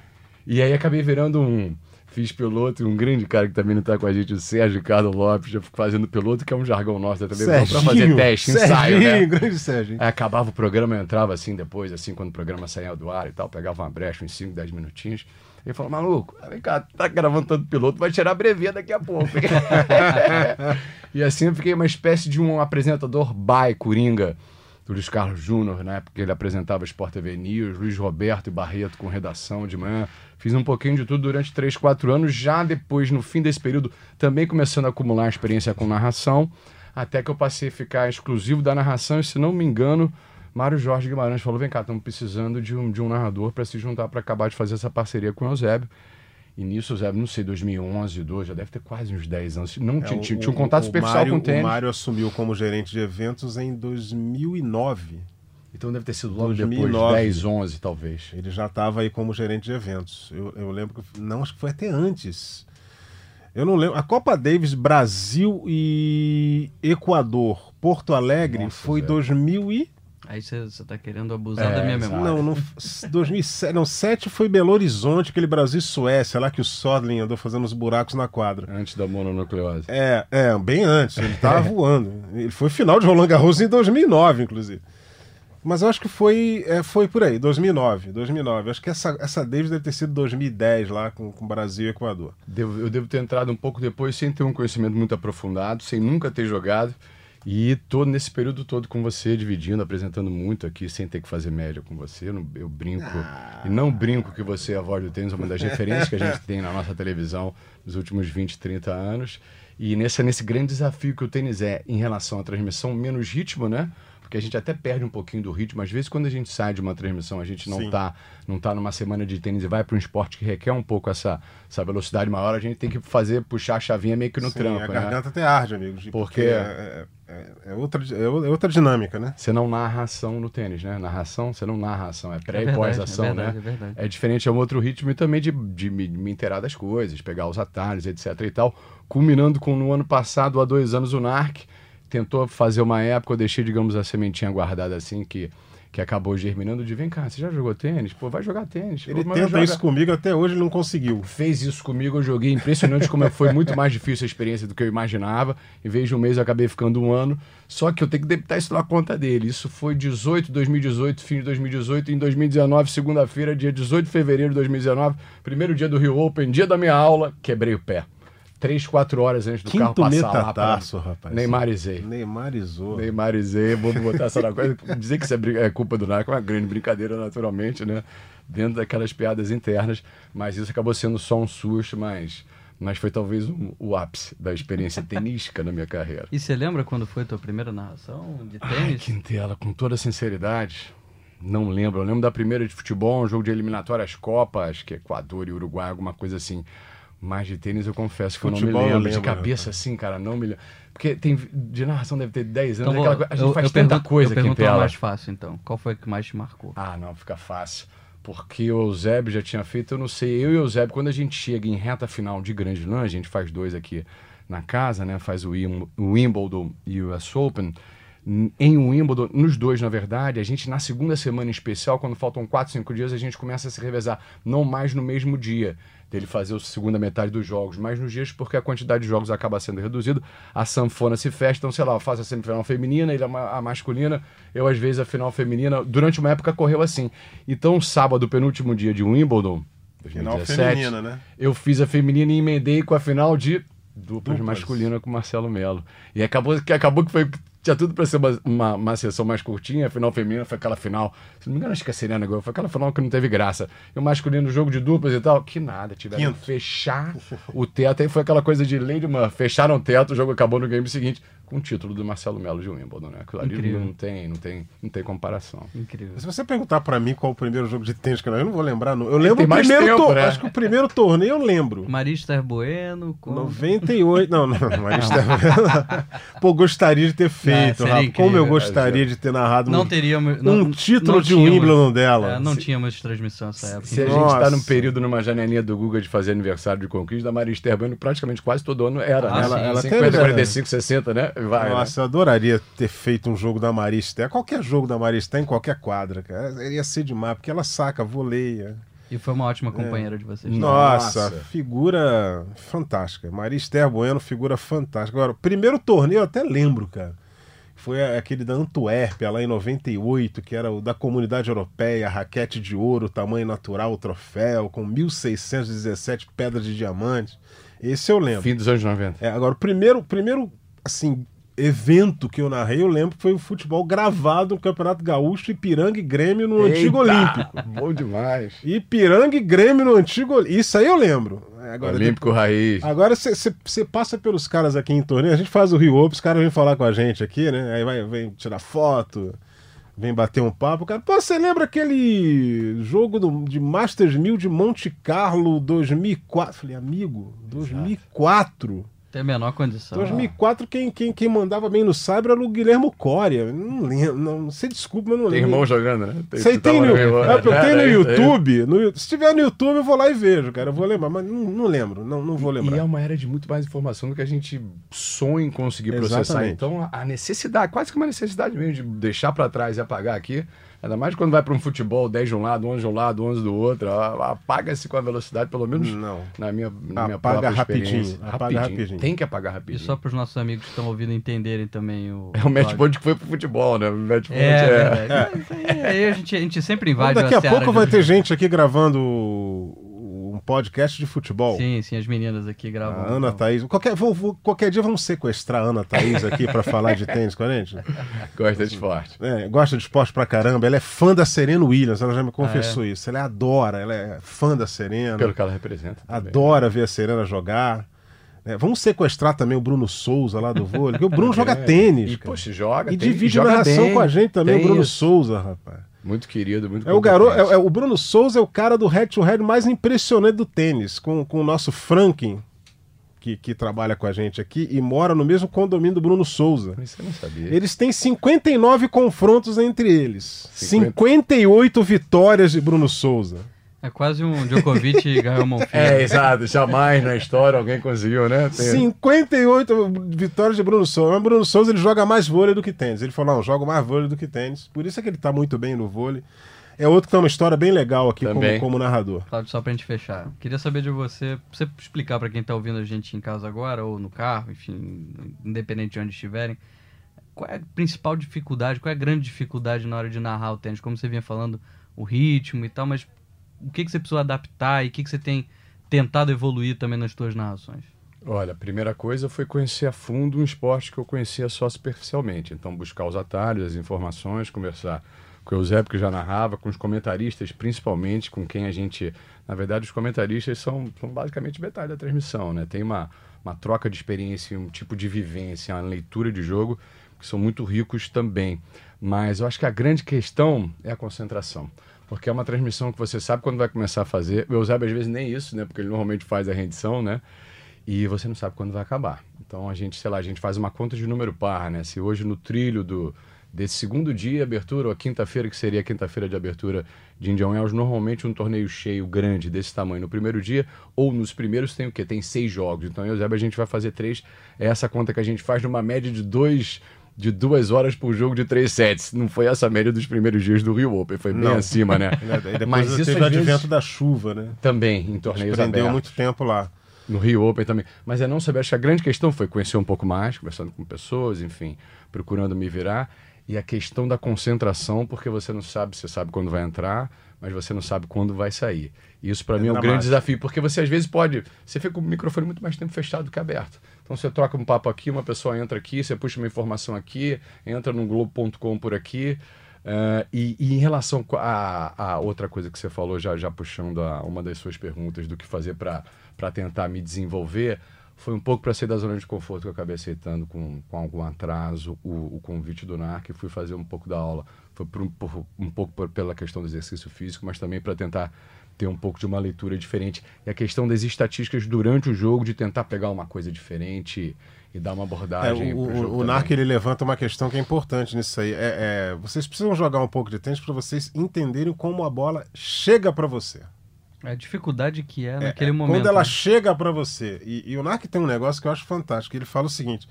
E aí acabei virando um fiz piloto e um grande cara que também não está com a gente, o Sérgio Ricardo Lopes, já fico fazendo piloto, que é um jargão nosso da televisão, para fazer teste, ensaio, né? grande Sérgio. Aí acabava o programa, eu entrava assim depois, assim, quando o programa saía do ar e tal, pegava uma brecha, uns 5, 10 minutinhos. Ele falou, maluco, vem cá, tá gravando tanto piloto, vai tirar brevê daqui a pouco. e assim eu fiquei uma espécie de um apresentador by Coringa, do Luiz Carlos Júnior, na época ele apresentava Sport TV News, Luiz Roberto e Barreto com redação de manhã. Fiz um pouquinho de tudo durante 3, 4 anos. Já depois, no fim desse período, também começando a acumular experiência com narração, até que eu passei a ficar exclusivo da narração. E se não me engano, Mário Jorge Guimarães falou: vem cá, estamos precisando de um, de um narrador para se juntar para acabar de fazer essa parceria com o Eusébio. E nisso, Zé, não sei, 2011, 12, já deve ter quase uns 10 anos. Não, é, tinha, o, tinha um contato superficial Mário, com o tênis. O Mário assumiu como gerente de eventos em 2009. Então deve ter sido logo 2009. depois, 10, 11 talvez. Ele já estava aí como gerente de eventos. Eu, eu lembro que. Não, acho que foi até antes. Eu não lembro. A Copa Davis Brasil e Equador, Porto Alegre, Nossa, foi 2000 e. Aí você está querendo abusar é, da minha memória. Não, não, 2007, não, 7 foi Belo Horizonte, aquele Brasil e Suécia, lá que o Sodlin andou fazendo os buracos na quadra. Antes da mononucleose. É, é bem antes. Ele estava voando. Ele foi final de Roland Garros em 2009, inclusive. Mas eu acho que foi, é, foi por aí, 2009. 2009. Acho que essa, essa Davis deve ter sido 2010 lá com, com Brasil e Equador. Devo, eu devo ter entrado um pouco depois sem ter um conhecimento muito aprofundado, sem nunca ter jogado. E tô nesse período todo com você, dividindo, apresentando muito aqui, sem ter que fazer média com você. Eu, eu brinco. Ah. E não brinco que você é a voz do tênis, uma das referências que a gente tem na nossa televisão nos últimos 20, 30 anos. E nesse, nesse grande desafio que o tênis é em relação à transmissão, menos ritmo, né? porque a gente até perde um pouquinho do ritmo. Às vezes, quando a gente sai de uma transmissão, a gente não está não tá numa semana de tênis e vai para um esporte que requer um pouco essa, essa velocidade maior, a gente tem que fazer, puxar a chavinha meio que no Sim, trampo. A né? garganta até arde, amigos. Porque, porque é, é, é, outra, é outra dinâmica, né? Você não narra ação no tênis, né? Narração, você não narra ação, é pré e pós-ação, é né? É, verdade. é diferente, é um outro ritmo e também de, de me, me inteirar das coisas, pegar os atalhos, etc e tal. Culminando com no ano passado, há dois anos, o NARC tentou fazer uma época, eu deixei, digamos, a sementinha guardada assim, que, que acabou germinando de vem cá, você já jogou tênis? Pô, vai jogar tênis. Ele tenta joga... isso comigo, até hoje ele não conseguiu. Fez isso comigo, eu joguei. Impressionante como foi muito mais difícil a experiência do que eu imaginava. Em vez de um mês, eu acabei ficando um ano. Só que eu tenho que debitar isso na conta dele. Isso foi 18, 2018, fim de 2018. Em 2019, segunda-feira, dia 18 de fevereiro de 2019, primeiro dia do Rio Open, dia da minha aula, quebrei o pé três, quatro horas antes do Quinto carro passar metataço, lá. rapaz. Neymarizei. Neymarizou. Neymarizei. Vou botar essa na coisa. Dizer que isso é, é culpa do Narco é uma grande brincadeira, naturalmente, né? Dentro daquelas piadas internas. Mas isso acabou sendo só um susto, mas mas foi talvez um, o ápice da experiência tenística na minha carreira. E você lembra quando foi a tua primeira narração de tênis? Ai, Quintela, com toda sinceridade, não lembro. Eu lembro da primeira de futebol, um jogo de eliminatórias Copas, que é Equador e Uruguai, alguma coisa assim. Mas de tênis eu confesso que Futebol, eu não me lembro. lembro de cabeça assim, cara, não me lembro. Porque tem, de narração deve ter 10 anos. Então, vou, a gente eu, faz eu tanta pergunto, coisa eu aqui em tela. mais fácil, então. Qual foi que mais te marcou? Ah, não, fica fácil. Porque o Eusébio já tinha feito, eu não sei, eu e o Eusébio, quando a gente chega em reta final de Grande Slam, a gente faz dois aqui na casa, né? Faz o Wimbledon e o US Open. Em Wimbledon, nos dois, na verdade, a gente, na segunda semana em especial, quando faltam 4, 5 dias, a gente começa a se revezar. Não mais no mesmo dia dele fazer a segunda metade dos jogos, mas nos dias porque a quantidade de jogos acaba sendo reduzida, a sanfona se fecha, então sei lá, eu faço a semifinal feminina, ele a masculina, eu às vezes a final feminina, durante uma época correu assim. Então sábado, penúltimo dia de Wimbledon, 2017, final feminina, né? eu fiz a feminina e emendei com a final de duplas, duplas. masculina com Marcelo Melo. E acabou que acabou que foi tinha tudo para ser uma, uma, uma, sessão mais curtinha, a final feminina foi aquela final, se não me engano, acho que a Serena ganhou, foi aquela final que não teve graça. E o masculino, jogo de duplas e tal, que nada, tiveram que fechar o teto, aí foi aquela coisa de Lady Murphy, fecharam o teto, o jogo acabou no game seguinte com o título do Marcelo Melo de Wimbledon, né? Aquilo ali não tem, não tem, não tem comparação. Incrível. Se você perguntar para mim qual o primeiro jogo de tênis que eu não vou lembrar, não. Eu lembro o primeiro tempo, né? acho que o primeiro torneio eu lembro. Marista Bueno com 98, não, não, Marista Bueno. Pô, gostaria de ter feito, ah, Como eu gostaria de ter narrado não um, teríamos, não, um título não de Wimbledon dela. É, não tínhamos transmissão nessa época. Se a gente está num período numa janelinha do Google de fazer aniversário de conquista, a Marista Bueno praticamente quase todo ano era, ah, né? Ela, ela 50, 45, 60, né? Vai, né? Nossa, né? eu adoraria ter feito um jogo da Maristé. Qualquer jogo da Maristé em qualquer quadra, cara. Ia ser demais, porque ela saca, voleia. E foi uma ótima companheira é. de vocês. Nossa, Nossa, figura fantástica. Maria Bueno, figura fantástica. Agora, o primeiro torneio eu até lembro, cara. Foi aquele da Antuérpia, lá em 98, que era o da Comunidade Europeia, raquete de ouro, tamanho natural, o troféu, com 1.617 pedras de diamante. Esse eu lembro. Fim dos anos 90. É, agora, o primeiro, primeiro assim, evento que eu narrei, eu lembro que foi o futebol gravado no Campeonato Gaúcho, Ipiranga e Grêmio no Eita, Antigo Olímpico. Bom demais. Ipiranga e Grêmio no Antigo Isso aí eu lembro. Agora, Olímpico depois... Raiz. Agora você passa pelos caras aqui em torneio, a gente faz o Rio Open, os caras vêm falar com a gente aqui, né? Aí vai, vem tirar foto. vem bater um papo. Cara, pô, você lembra aquele jogo do, de Masters 1000 de Monte Carlo 2004? Falei, amigo, 2004. Exato. Tem a menor condição. 2004, quem, quem, quem mandava bem no Cyber era o Guilherme Coria. Não lembro, não, sei, desculpa, mas não lembro. Tem irmão jogando, né? Tem, Você tem no, no, é, eu tenho no YouTube. No, se tiver no YouTube, eu vou lá e vejo, cara. Eu vou lembrar, mas não, não lembro, não, não vou lembrar. E é uma era de muito mais informação do que a gente sonha em conseguir processar. Exatamente. Então, a necessidade, quase que uma necessidade mesmo de deixar para trás e apagar aqui Ainda mais quando vai para um futebol, 10 de um lado, 11 de um lado, 11 do outro. Apaga-se com a velocidade, pelo menos não. na minha, na minha Apaga rapidinho. Apaga rapidinho. Tem que apagar rapidinho. E só para os nossos amigos que estão ouvindo entenderem também o. É o match point que foi pro futebol, né? O match point é. é... é. Aí a gente, a gente sempre invade Daqui a, a pouco vai ter gente aqui gravando podcast de futebol. Sim, sim, as meninas aqui gravam. A Ana então. Thaís. Qualquer, vou, vou, qualquer dia vamos sequestrar a Ana Thaís aqui para falar de tênis com a gente. Gosta de esporte. É, gosta de esporte pra caramba. Ela é fã da Serena Williams, ela já me confessou ah, é? isso. Ela adora, ela é fã da Serena. Pelo que ela representa. Também. Adora ver a Serena jogar. É, vamos sequestrar também o Bruno Souza lá do vôlei, porque o Bruno é, joga tênis. E, poxa, joga. E divide a narração bem, com a gente também, o Bruno isso. Souza, rapaz. Muito querido, muito é o garoto, é, é, O Bruno Souza é o cara do head-to-head -head mais impressionante do tênis, com, com o nosso Franklin, que, que trabalha com a gente aqui e mora no mesmo condomínio do Bruno Souza. Isso eu não sabia. Eles têm 59 confrontos entre eles. 50... 58 vitórias de Bruno Souza. É quase um Djokovic e Gael Monfils. É, exato. Jamais na história alguém conseguiu, né? Tem... 58 vitórias de Bruno Souza. Mas Bruno Souza ele joga mais vôlei do que tênis. Ele falou, não, jogo mais vôlei do que tênis. Por isso é que ele tá muito bem no vôlei. É outro que tem uma história bem legal aqui como, como, narrador. Claro, só pra gente fechar. Queria saber de você, pra você explicar para quem tá ouvindo a gente em casa agora, ou no carro, enfim, independente de onde estiverem, qual é a principal dificuldade, qual é a grande dificuldade na hora de narrar o tênis? Como você vinha falando, o ritmo e tal, mas o que, que você precisou adaptar e o que, que você tem tentado evoluir também nas suas narrações? Olha, a primeira coisa foi conhecer a fundo um esporte que eu conhecia só superficialmente. Então, buscar os atalhos, as informações, conversar com o Eusébio, que já narrava, com os comentaristas, principalmente, com quem a gente. Na verdade, os comentaristas são, são basicamente metade da transmissão, né? Tem uma, uma troca de experiência, um tipo de vivência, uma leitura de jogo, que são muito ricos também. Mas eu acho que a grande questão é a concentração porque é uma transmissão que você sabe quando vai começar a fazer. O Eusébio, às vezes, nem isso, né? Porque ele normalmente faz a rendição, né? E você não sabe quando vai acabar. Então, a gente, sei lá, a gente faz uma conta de número par, né? Se hoje no trilho do, desse segundo dia, abertura, ou a quinta-feira, que seria a quinta-feira de abertura de Indian Wells, normalmente um torneio cheio, grande, desse tamanho, no primeiro dia, ou nos primeiros tem o quê? Tem seis jogos. Então, Eusébio, a gente vai fazer três. É essa conta que a gente faz numa média de dois de duas horas por jogo de três sets. Não foi essa a média dos primeiros dias do Rio Open, foi bem Não. acima, né? Mas isso teve o advento vezes... da chuva, né? Também, em torneios Prendeu muito tempo lá. No Rio Open também. Mas é não saber, acho que a grande questão foi conhecer um pouco mais, conversando com pessoas, enfim, procurando me virar. E a questão da concentração, porque você não sabe, você sabe quando vai entrar, mas você não sabe quando vai sair. E isso para é mim é um grande desafio, porque você às vezes pode. Você fica com o microfone muito mais tempo fechado do que aberto. Então você troca um papo aqui, uma pessoa entra aqui, você puxa uma informação aqui, entra no Globo.com por aqui. Uh, e, e, em relação a, a, outra coisa que você falou, já, já puxando a, uma das suas perguntas do que fazer para tentar me desenvolver, foi um pouco para sair da zona de conforto que eu acabei aceitando com, com algum atraso o, o convite do NARC e fui fazer um pouco da aula. Foi por um, por, um pouco por, pela questão do exercício físico, mas também para tentar ter um pouco de uma leitura diferente. E a questão das estatísticas durante o jogo, de tentar pegar uma coisa diferente e dar uma abordagem. É, o o, o Narc ele levanta uma questão que é importante nisso aí. É, é vocês precisam jogar um pouco de tênis para vocês entenderem como a bola chega para você. É a dificuldade que é, é naquele é, momento. Quando ela né? chega para você. E, e, o Narc tem um negócio que eu acho fantástico. Ele fala o seguinte: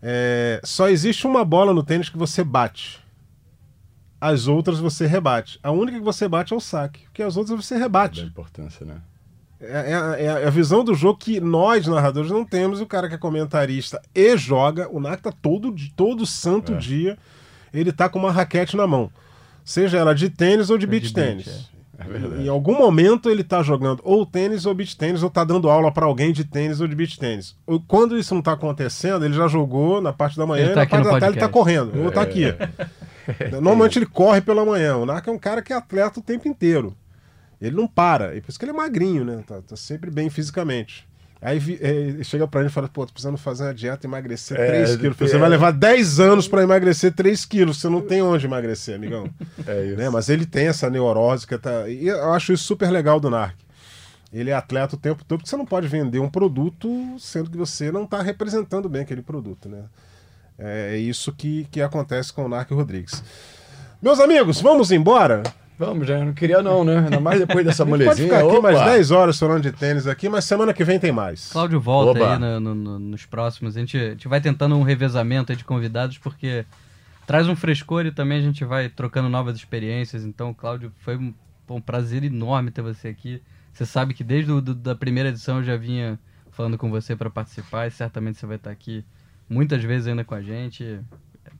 é, só existe uma bola no tênis que você bate. As outras você rebate. A única que você bate é o saque, porque as outras você rebate. Da importância, né? É, é, é, a visão do jogo que nós, narradores, não temos. O cara que é comentarista e joga, o Narc tá todo, todo santo é. dia, ele tá com uma raquete na mão. Seja ela de tênis ou de beach tênis. É. em algum momento ele tá jogando ou tênis ou beach tênis, ou tá dando aula para alguém de tênis ou de beach tênis. Quando isso não tá acontecendo, ele já jogou na parte da manhã ele e tá na parte da tarde ele tá correndo. Ou tá aqui. Normalmente ele corre pela manhã. O Narco é um cara que é atleta o tempo inteiro. Ele não para. E por isso que ele é magrinho, né? Tá, tá sempre bem fisicamente. Aí é, chega pra ele e fala, pô, tô precisando fazer uma dieta emagrecer é, 3 quilos. Você é. vai levar 10 anos para emagrecer 3 quilos, você não tem onde emagrecer, amigão. É isso. Né? Mas ele tem essa neurose que tá. E eu acho isso super legal do Narc. Ele é atleta o tempo todo, porque você não pode vender um produto sendo que você não está representando bem aquele produto, né? É isso que, que acontece com o Narc Rodrigues. Meus amigos, vamos embora? Vamos, já não queria não, né? Ainda mais depois dessa molezinha. Pode ficar aqui Opa. mais 10 horas falando de tênis aqui, mas semana que vem tem mais. Cláudio volta Oba. aí no, no, nos próximos. A gente, a gente vai tentando um revezamento de convidados, porque traz um frescor e também a gente vai trocando novas experiências. Então, Cláudio, foi um, um prazer enorme ter você aqui. Você sabe que desde a da primeira edição eu já vinha falando com você para participar e certamente você vai estar aqui muitas vezes ainda com a gente.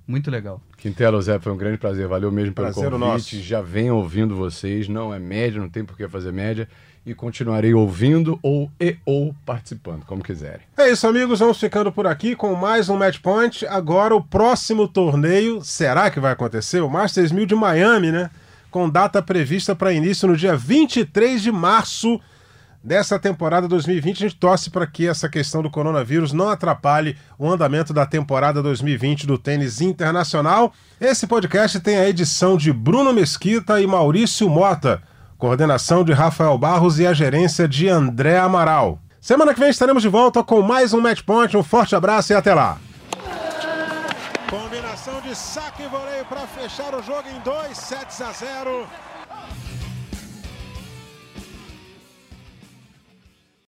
Muito legal. Quintela, Zé, foi um grande prazer. Valeu mesmo pelo prazer convite. Nosso. Já venho ouvindo vocês. Não é média, não tem por que fazer média. E continuarei ouvindo ou e ou participando, como quiserem. É isso, amigos. Vamos ficando por aqui com mais um Match Point. Agora o próximo torneio, será que vai acontecer? O Masters 1000 de Miami, né? Com data prevista para início no dia 23 de março dessa temporada 2020. A gente torce para que essa questão do coronavírus não atrapalhe o andamento da temporada 2020 do tênis internacional. Esse podcast tem a edição de Bruno Mesquita e Maurício Mota, coordenação de Rafael Barros e a gerência de André Amaral. Semana que vem estaremos de volta com mais um Match Point. Um forte abraço e até lá. Combinação de saque e voleio para fechar o jogo em 2 sets a 0.